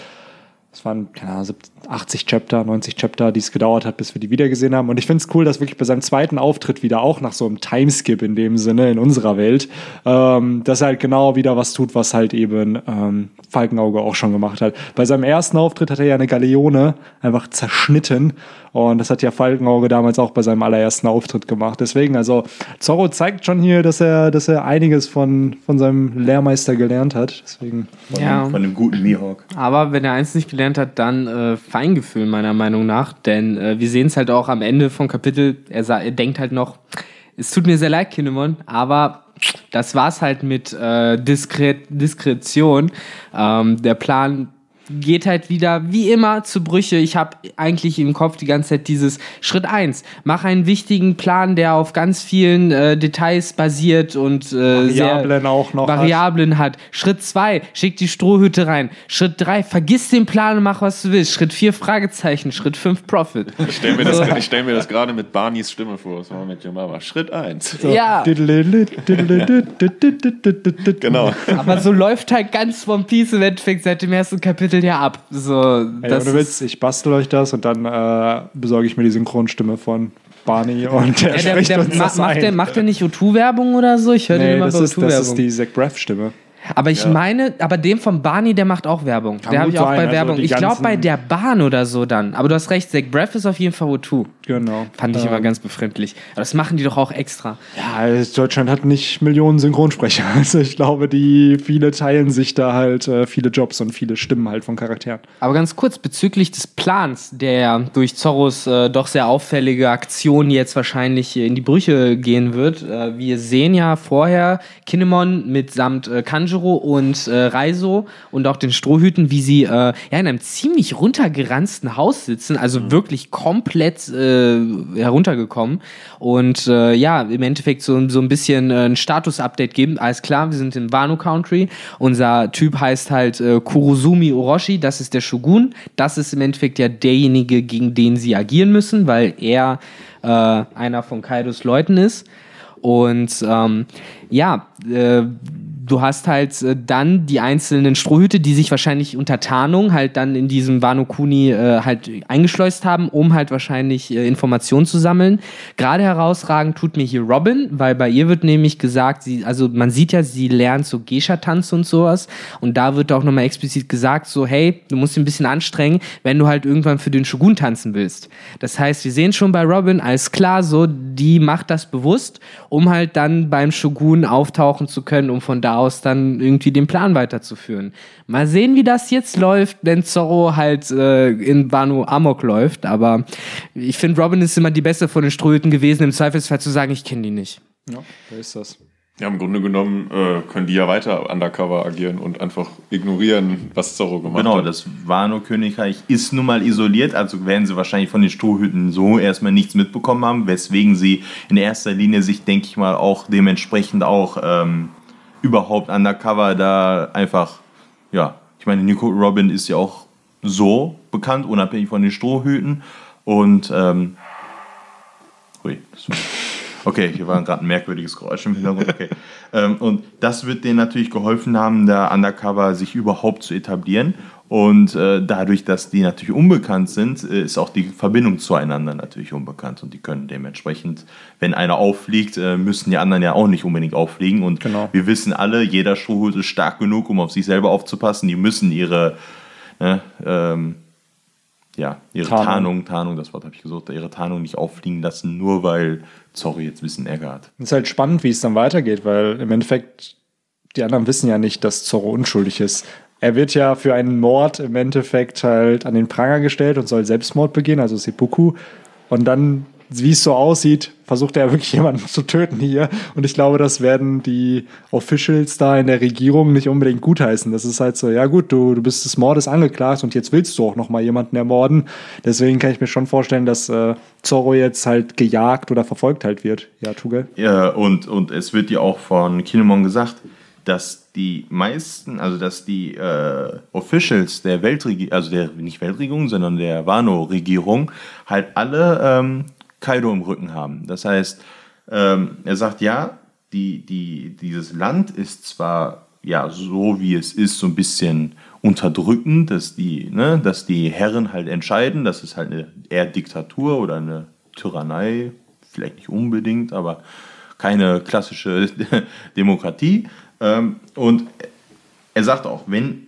es waren, keine Ahnung, 70, 80 Chapter, 90 Chapter, die es gedauert hat, bis wir die wiedergesehen haben. Und ich finde es cool, dass wirklich bei seinem zweiten Auftritt wieder auch nach so einem Timeskip in dem Sinne in unserer Welt, ähm, dass er halt genau wieder was tut, was halt eben ähm, Falkenauge auch schon gemacht hat. Bei seinem ersten Auftritt hat er ja eine Galeone einfach zerschnitten. Und das hat ja Falkenauge damals auch bei seinem allerersten Auftritt gemacht. Deswegen, also Zorro zeigt schon hier, dass er, dass er einiges von, von seinem Lehrmeister gelernt hat. Deswegen. Ja. Von dem guten Mihawk. Aber wenn er eins nicht gelernt hat, dann äh, Feingefühl meiner Meinung nach. Denn äh, wir sehen es halt auch am Ende vom Kapitel. Er, er denkt halt noch, es tut mir sehr leid, Kinemon, aber das war's halt mit äh, Diskret Diskretion. Ähm, der Plan geht halt wieder wie immer zu Brüche. Ich habe eigentlich im Kopf die ganze Zeit dieses Schritt eins: Mach einen wichtigen Plan, der auf ganz vielen äh, Details basiert und äh, sehr Variablen auch noch hat. Variablen hat. Schritt zwei: Schick die Strohhüte rein. Schritt drei: Vergiss den Plan und mach was du willst. Schritt vier: Fragezeichen. Schritt fünf: Profit. Ich stelle mir, stell mir das gerade mit Barneys Stimme vor. Das war mit Yamama. Schritt 1. Ja, Genau. aber so läuft halt ganz One Piece im Endeffekt seit dem ersten Kapitel ja ab. So, Ey, das ohne Witz, ich bastel euch das und dann äh, besorge ich mir die Synchronstimme von Barney und der, Ja, der, der, uns ma, macht, der, macht der nicht O2-Werbung oder so? Ich höre den nee, immer das bei ist, das ist O2-Werbung. die Zach Braff-Stimme. Aber ich meine, aber dem von Barney, der macht auch Werbung. Kann der habe ich auch sein, bei also Werbung. die ich glaube bei der Bahn oder so dann. Aber du hast recht, Zach Braff ist auf jeden Fall O2. Genau. Fand ich Ähm, immer ganz befremdlich. Aber das machen die doch auch extra. Ja, Deutschland hat nicht Millionen Synchronsprecher. Also ich glaube, die viele teilen sich da halt äh, viele Jobs und viele Stimmen halt von Charakteren. Aber ganz kurz bezüglich des Plans, der durch Zorros äh, doch sehr auffällige Aktion jetzt wahrscheinlich in die Brüche gehen wird. Äh, wir sehen ja vorher Kinemon mitsamt äh, Kanjuro und äh, Raizo und auch den Strohhüten, wie sie äh, ja in einem ziemlich runtergeranzten Haus sitzen, also wirklich komplett äh, heruntergekommen und äh, ja, im Endeffekt so, so ein bisschen äh, ein Status-Update geben. Alles klar, wir sind in Wano Country. Unser Typ heißt halt äh, Kurosumi Orochi, das ist der Shogun. Das ist im Endeffekt ja derjenige, gegen den sie agieren müssen, weil er äh, einer von Kaidos Leuten ist. Und ähm, ja, äh, du hast halt äh, dann die einzelnen Strohhüte, die sich wahrscheinlich unter Tarnung halt dann in diesem Wano Kuni äh, halt eingeschleust haben, um halt wahrscheinlich äh, Informationen zu sammeln. Gerade herausragend tut mir hier Robin, weil bei ihr wird nämlich gesagt, sie, also man sieht ja, sie lernt so Geisha-Tanz und sowas. Und da wird auch nochmal explizit gesagt, so, hey, du musst dich ein bisschen anstrengen, wenn du halt irgendwann für den Shogun tanzen willst. Das heißt, wir sehen schon bei Robin, alles klar, so, die macht das bewusst, um halt dann beim Shogun auftauchen zu können, um von da aus dann irgendwie den Plan weiterzuführen. Mal sehen, wie das jetzt läuft, wenn Zorro halt äh, in Wano Amok läuft. Aber ich finde, Robin ist immer die beste von den Ströten gewesen, im Zweifelsfall zu sagen, ich kenne die nicht. Ja, da ist das. Ja, im Grunde genommen äh, können die ja weiter undercover agieren und einfach ignorieren, was Zorro gemacht Genau, hat. das Wano-Königreich ist nun mal isoliert, also werden sie wahrscheinlich von den Strohhüten so erstmal nichts mitbekommen haben, weswegen sie in erster Linie sich, denke ich mal, auch dementsprechend auch ähm, überhaupt undercover da einfach, ja, ich meine, Nico Robin ist ja auch so bekannt, unabhängig von den Strohhüten und ähm, hui, Okay, hier war gerade ein merkwürdiges Geräusch im Hintergrund. Okay. ähm, und das wird denen natürlich geholfen haben, da undercover sich überhaupt zu etablieren. Und äh, dadurch, dass die natürlich unbekannt sind, äh, ist auch die Verbindung zueinander natürlich unbekannt. Und die können dementsprechend, wenn einer auffliegt, äh, müssen die anderen ja auch nicht unbedingt auffliegen. Und Genau. wir wissen alle, jeder Strohhut ist stark genug, um auf sich selber aufzupassen. Die müssen ihre, ne, ähm, ja, ihre Tarnung. Tarnung. Tarnung, das Wort habe ich gesucht, ihre Tarnung nicht auffliegen lassen, nur weil Zorro jetzt ein bisschen Ärger hat. Es ist halt spannend, wie es dann weitergeht, weil im Endeffekt die anderen wissen ja nicht, dass Zorro unschuldig ist. Er wird ja für einen Mord im Endeffekt halt an den Pranger gestellt und soll Selbstmord begehen, also Seppuku. Und dann, wie es so aussieht, versucht er wirklich jemanden zu töten hier. Und ich glaube, das werden die Officials da in der Regierung nicht unbedingt gutheißen. Das ist halt so, ja gut, du, du bist des Mordes angeklagt und jetzt willst du auch noch mal jemanden ermorden. Deswegen kann ich mir schon vorstellen, dass äh, Zorro jetzt halt gejagt oder verfolgt halt wird. Ja, Tuge? Ja, und, und es wird ja auch von Kinemon gesagt, dass die meisten, also dass die äh, Officials der Weltregierung, also der nicht Weltregierung, sondern der Wano-Regierung, halt alle ähm, Kaido im Rücken haben. Das heißt, ähm, er sagt, ja, die, die, dieses Land ist zwar ja so wie es ist, so ein bisschen unterdrückend, dass die, ne, dass die Herren halt entscheiden, das ist halt eine eher Diktatur oder eine Tyrannei, vielleicht nicht unbedingt, aber keine klassische Demokratie. Ähm, und er sagt auch, wenn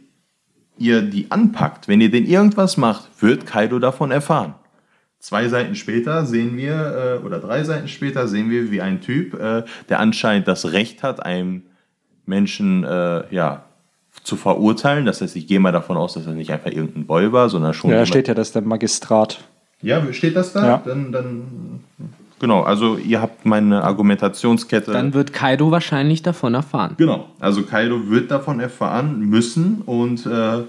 ihr die anpackt, wenn ihr den irgendwas macht, wird Kaido davon erfahren. Zwei Seiten später sehen wir, äh, oder drei Seiten später sehen wir, wie ein Typ, äh, der anscheinend das Recht hat, einem Menschen äh, ja, zu verurteilen. Das heißt, ich gehe mal davon aus, dass er nicht einfach irgendein Boy war, sondern schon. Ja, da steht ja, dass der Magistrat. ja, steht das da? Ja. Dann, dann. Genau, also ihr habt meine Argumentationskette. Dann wird Kaido wahrscheinlich davon erfahren. Genau, also Kaido wird davon erfahren müssen und äh,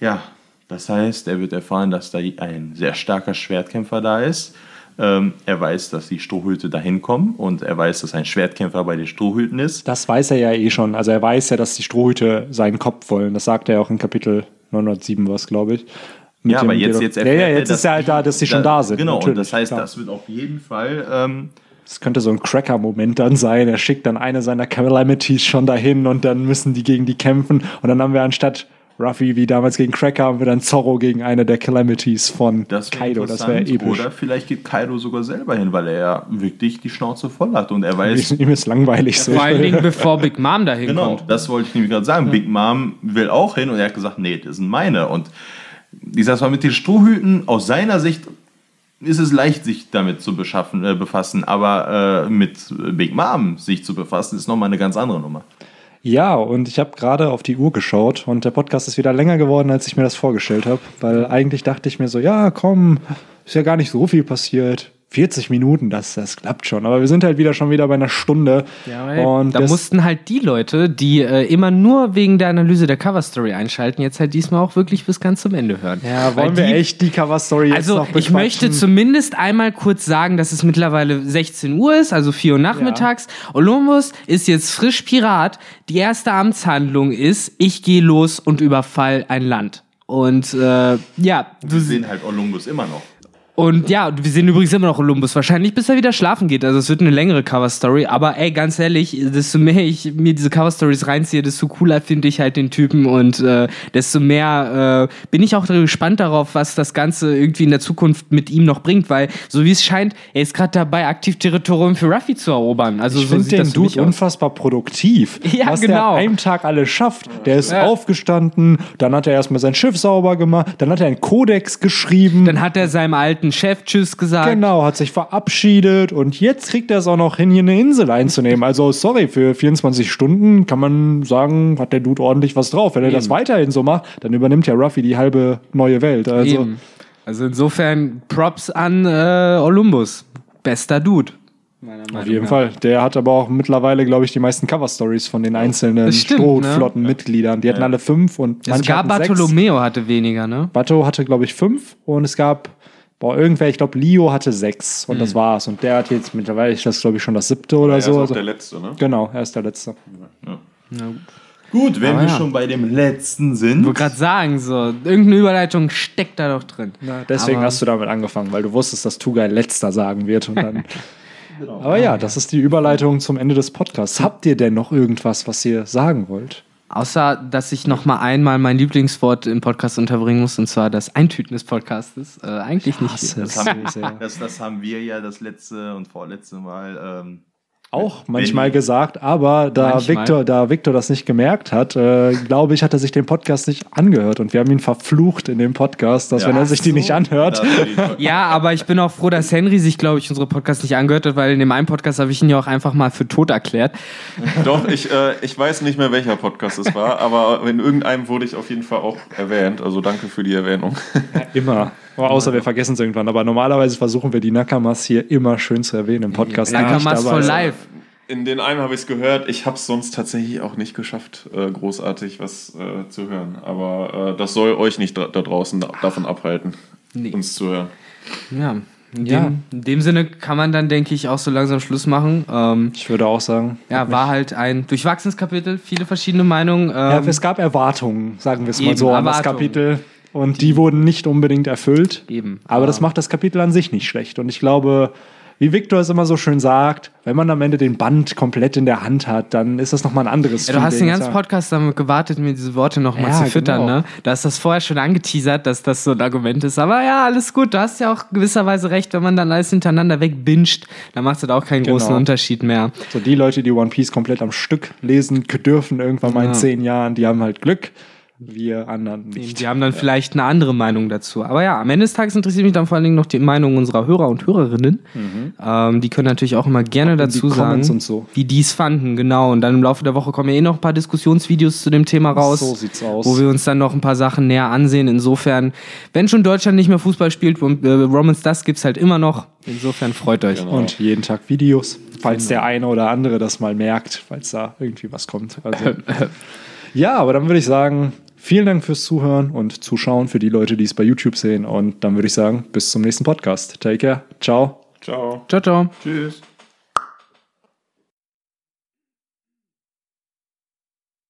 ja, das heißt, er wird erfahren, dass da ein sehr starker Schwertkämpfer da ist. Ähm, er weiß, dass die Strohhüte dahin kommen und er weiß, dass ein Schwertkämpfer bei den Strohhüten ist. Das weiß er ja eh schon. Also er weiß ja, dass die Strohhüte seinen Kopf wollen. Das sagt er ja auch in Kapitel 907 was, glaube ich. Mit Ja, aber jetzt, jetzt ja, erfährt ja, er, jetzt ist ja halt da, dass die schon da sind. Genau, und das heißt, klar. das wird auf jeden Fall. Ähm, Das könnte so ein Cracker-Moment dann sein. Er schickt dann eine seiner Calamities schon dahin und dann müssen die gegen die kämpfen. Und dann haben wir anstatt Ruffy wie damals gegen Cracker, haben wir dann Zorro gegen eine der Calamities von das Kaido. Das wäre interessant. episch. Oder vielleicht geht Kaido sogar selber hin, weil er ja wirklich die Schnauze voll hat und er weiß, Ihm ist langweilig so. Vor allen Dingen, bevor Big Mom dahin Genau, kommt. das wollte ich nämlich gerade sagen. Big Mom will auch hin und er hat gesagt, nee, das sind meine. Und ich sag mal, mit den Strohhüten, aus seiner Sicht ist es leicht, sich damit zu beschaffen, äh, befassen, aber äh, mit Big Mom sich zu befassen, ist nochmal eine ganz andere Nummer. Ja, und ich habe gerade auf die Uhr geschaut und der Podcast ist wieder länger geworden, als ich mir das vorgestellt habe. Weil eigentlich dachte ich mir so, ja, komm, ist ja gar nicht so viel passiert. 40 Minuten, das, das klappt schon. Aber wir sind halt wieder schon wieder bei einer Stunde. und da mussten halt die Leute, die äh, immer nur wegen der Analyse der Coverstory einschalten, jetzt halt diesmal auch wirklich bis ganz zum Ende hören. ja, Weil wollen wir die- echt die Cover-Story jetzt Also noch ich bequatschen? möchte zumindest einmal kurz sagen, dass es mittlerweile 16 Uhr ist, also 4 Uhr nachmittags. Olympus ist jetzt frisch Pirat. Die erste Amtshandlung ist, ich gehe los und überfall ein Land. Und äh, ja, du Wir sehen halt Olympus immer noch. Und ja, wir sehen übrigens immer noch Olympus. Wahrscheinlich bis er wieder schlafen geht. Also es wird eine längere Cover-Story. Aber ey, ganz ehrlich, desto mehr ich mir diese Cover-Stories reinziehe, desto cooler finde ich halt den Typen. Und äh, desto mehr äh, bin ich auch gespannt darauf, was das Ganze irgendwie in der Zukunft mit ihm noch bringt. Weil, so wie es scheint, er ist gerade dabei, aktiv Territorium für Ruffy zu erobern. Also Ich so finde den Dude unfassbar produktiv. Ja, was genau. der einem Tag alles schafft. Der ist Ja. aufgestanden, dann hat er erstmal sein Schiff sauber gemacht, dann hat er einen Kodex geschrieben. Dann hat er seinem alten Chef Tschüss gesagt. Genau, hat sich verabschiedet und jetzt kriegt er es auch noch hin, hier eine Insel einzunehmen. Also, sorry, für 24 Stunden kann man sagen, hat der Dude ordentlich was drauf. Wenn er das Eben. weiterhin so macht, dann übernimmt ja Ruffy die halbe neue Welt. Also, Eben. Also insofern Props an äh, Olympus. Bester Dude. Auf jeden Fall. Der hat aber auch mittlerweile, glaube ich, die meisten Cover-Stories von den einzelnen stimmt, Strohflottenmitgliedern. Die hatten alle fünf und manche Sogar hatten sechs. Bartolomeo hatte weniger, ne? Bato hatte, glaube ich, fünf und es gab, boah, irgendwer, ich glaube, Leo hatte sechs und das war's. Und der hat jetzt mittlerweile, ist das, glaube ich, schon das siebte oder Er ist so. auch Also, der Letzte, ne? genau, er ist der Letzte. Gut, wenn Aber wir ja. schon bei dem letzten sind. Ich wollte gerade sagen, so, irgendeine Überleitung steckt da doch drin. Deswegen Aber- hast du damit angefangen, weil du wusstest, dass Tugai letzter sagen wird. Und dann Aber ja, das ist die Überleitung zum Ende des Podcasts. Habt ihr denn noch irgendwas, was ihr sagen wollt? Außer, dass ich noch mal einmal mein Lieblingswort im Podcast unterbringen muss, und zwar das Eintüten des Podcastes. Äh, eigentlich nicht. hasse Das es. haben, sehr. das, das haben wir ja das letzte und vorletzte Mal. Ähm, Auch manchmal Wenn- gesagt, aber da Manchmal. Victor, da Victor das nicht gemerkt hat, äh, glaube ich, hat er sich den Podcast nicht angehört und wir haben ihn verflucht in dem Podcast, dass Ja. wenn er sich die nicht anhört, Ja, aber ich bin auch froh, dass Henry sich, glaube ich, unsere Podcast nicht angehört hat, weil in dem einen Podcast habe ich ihn ja auch einfach mal für tot erklärt. Doch, ich, äh, ich weiß nicht mehr, welcher Podcast es war, aber in irgendeinem wurde ich auf jeden Fall auch erwähnt. Also danke für die Erwähnung. immer. Aber außer wir vergessen es irgendwann. Aber normalerweise versuchen wir die Nakamas hier immer schön zu erwähnen im Podcast. die Nakamas for life. In den einen habe ich es gehört. Ich habe es sonst tatsächlich auch nicht geschafft, äh, großartig was äh, zu hören. Aber äh, das soll euch nicht da, da draußen davon abhalten, Nee. uns zu hören. Ja, In, Ja. dem, in dem Sinne kann man dann, denke ich, auch so langsam Schluss machen. Ähm, Ich würde auch sagen. ja, war halt ein durchwachsenes Kapitel, viele verschiedene Meinungen. Ja, Ähm, es gab Erwartungen, sagen wir es mal so, an das. Kapitel. Und die wurden nicht unbedingt erfüllt. Eben. Aber das macht das Kapitel an sich nicht schlecht. Und ich glaube, wie Victor es immer so schön sagt, wenn man am Ende den Band komplett in der Hand hat, dann ist das nochmal ein anderes Ja, du hast den ganzen Podcast damit gewartet, mir diese Worte nochmal Ja, zu füttern, genau. ne? Du hast das vorher schon angeteasert, dass das so ein Argument ist. Aber ja, alles gut. Du hast ja auch gewisserweise recht, wenn man dann alles hintereinander wegbinscht, dann macht es auch keinen Genau. großen Unterschied mehr. So die Leute, die One Piece komplett am Stück lesen dürfen, irgendwann mal in Ja. zehn Jahren, die haben halt Glück. Wir anderen nicht. Die haben dann vielleicht eine andere Meinung dazu. Aber ja, am Ende des Tages interessiert mich dann vor allen Dingen noch die Meinung unserer Hörer und Hörerinnen. Ähm, die können natürlich auch immer gerne die dazu sagen, und so. wie die es fanden. Genau. Und dann im Laufe der Woche kommen ja eh noch ein paar Diskussionsvideos zu dem Thema raus. So sieht's aus. Wo wir uns dann noch ein paar Sachen näher ansehen. Insofern, wenn schon Deutschland nicht mehr Fußball spielt, und, äh, Romans das gibt's halt immer noch. Insofern freut euch. Und jeden Tag Videos, falls der eine oder andere das mal merkt, falls da irgendwie was kommt. Also, ja, aber dann würde ich sagen, vielen Dank fürs Zuhören und Zuschauen für die Leute, die es bei YouTube sehen. Und dann würde ich sagen, bis zum nächsten Podcast. Take care. Ciao. Ciao. Ciao, ciao. Tschüss.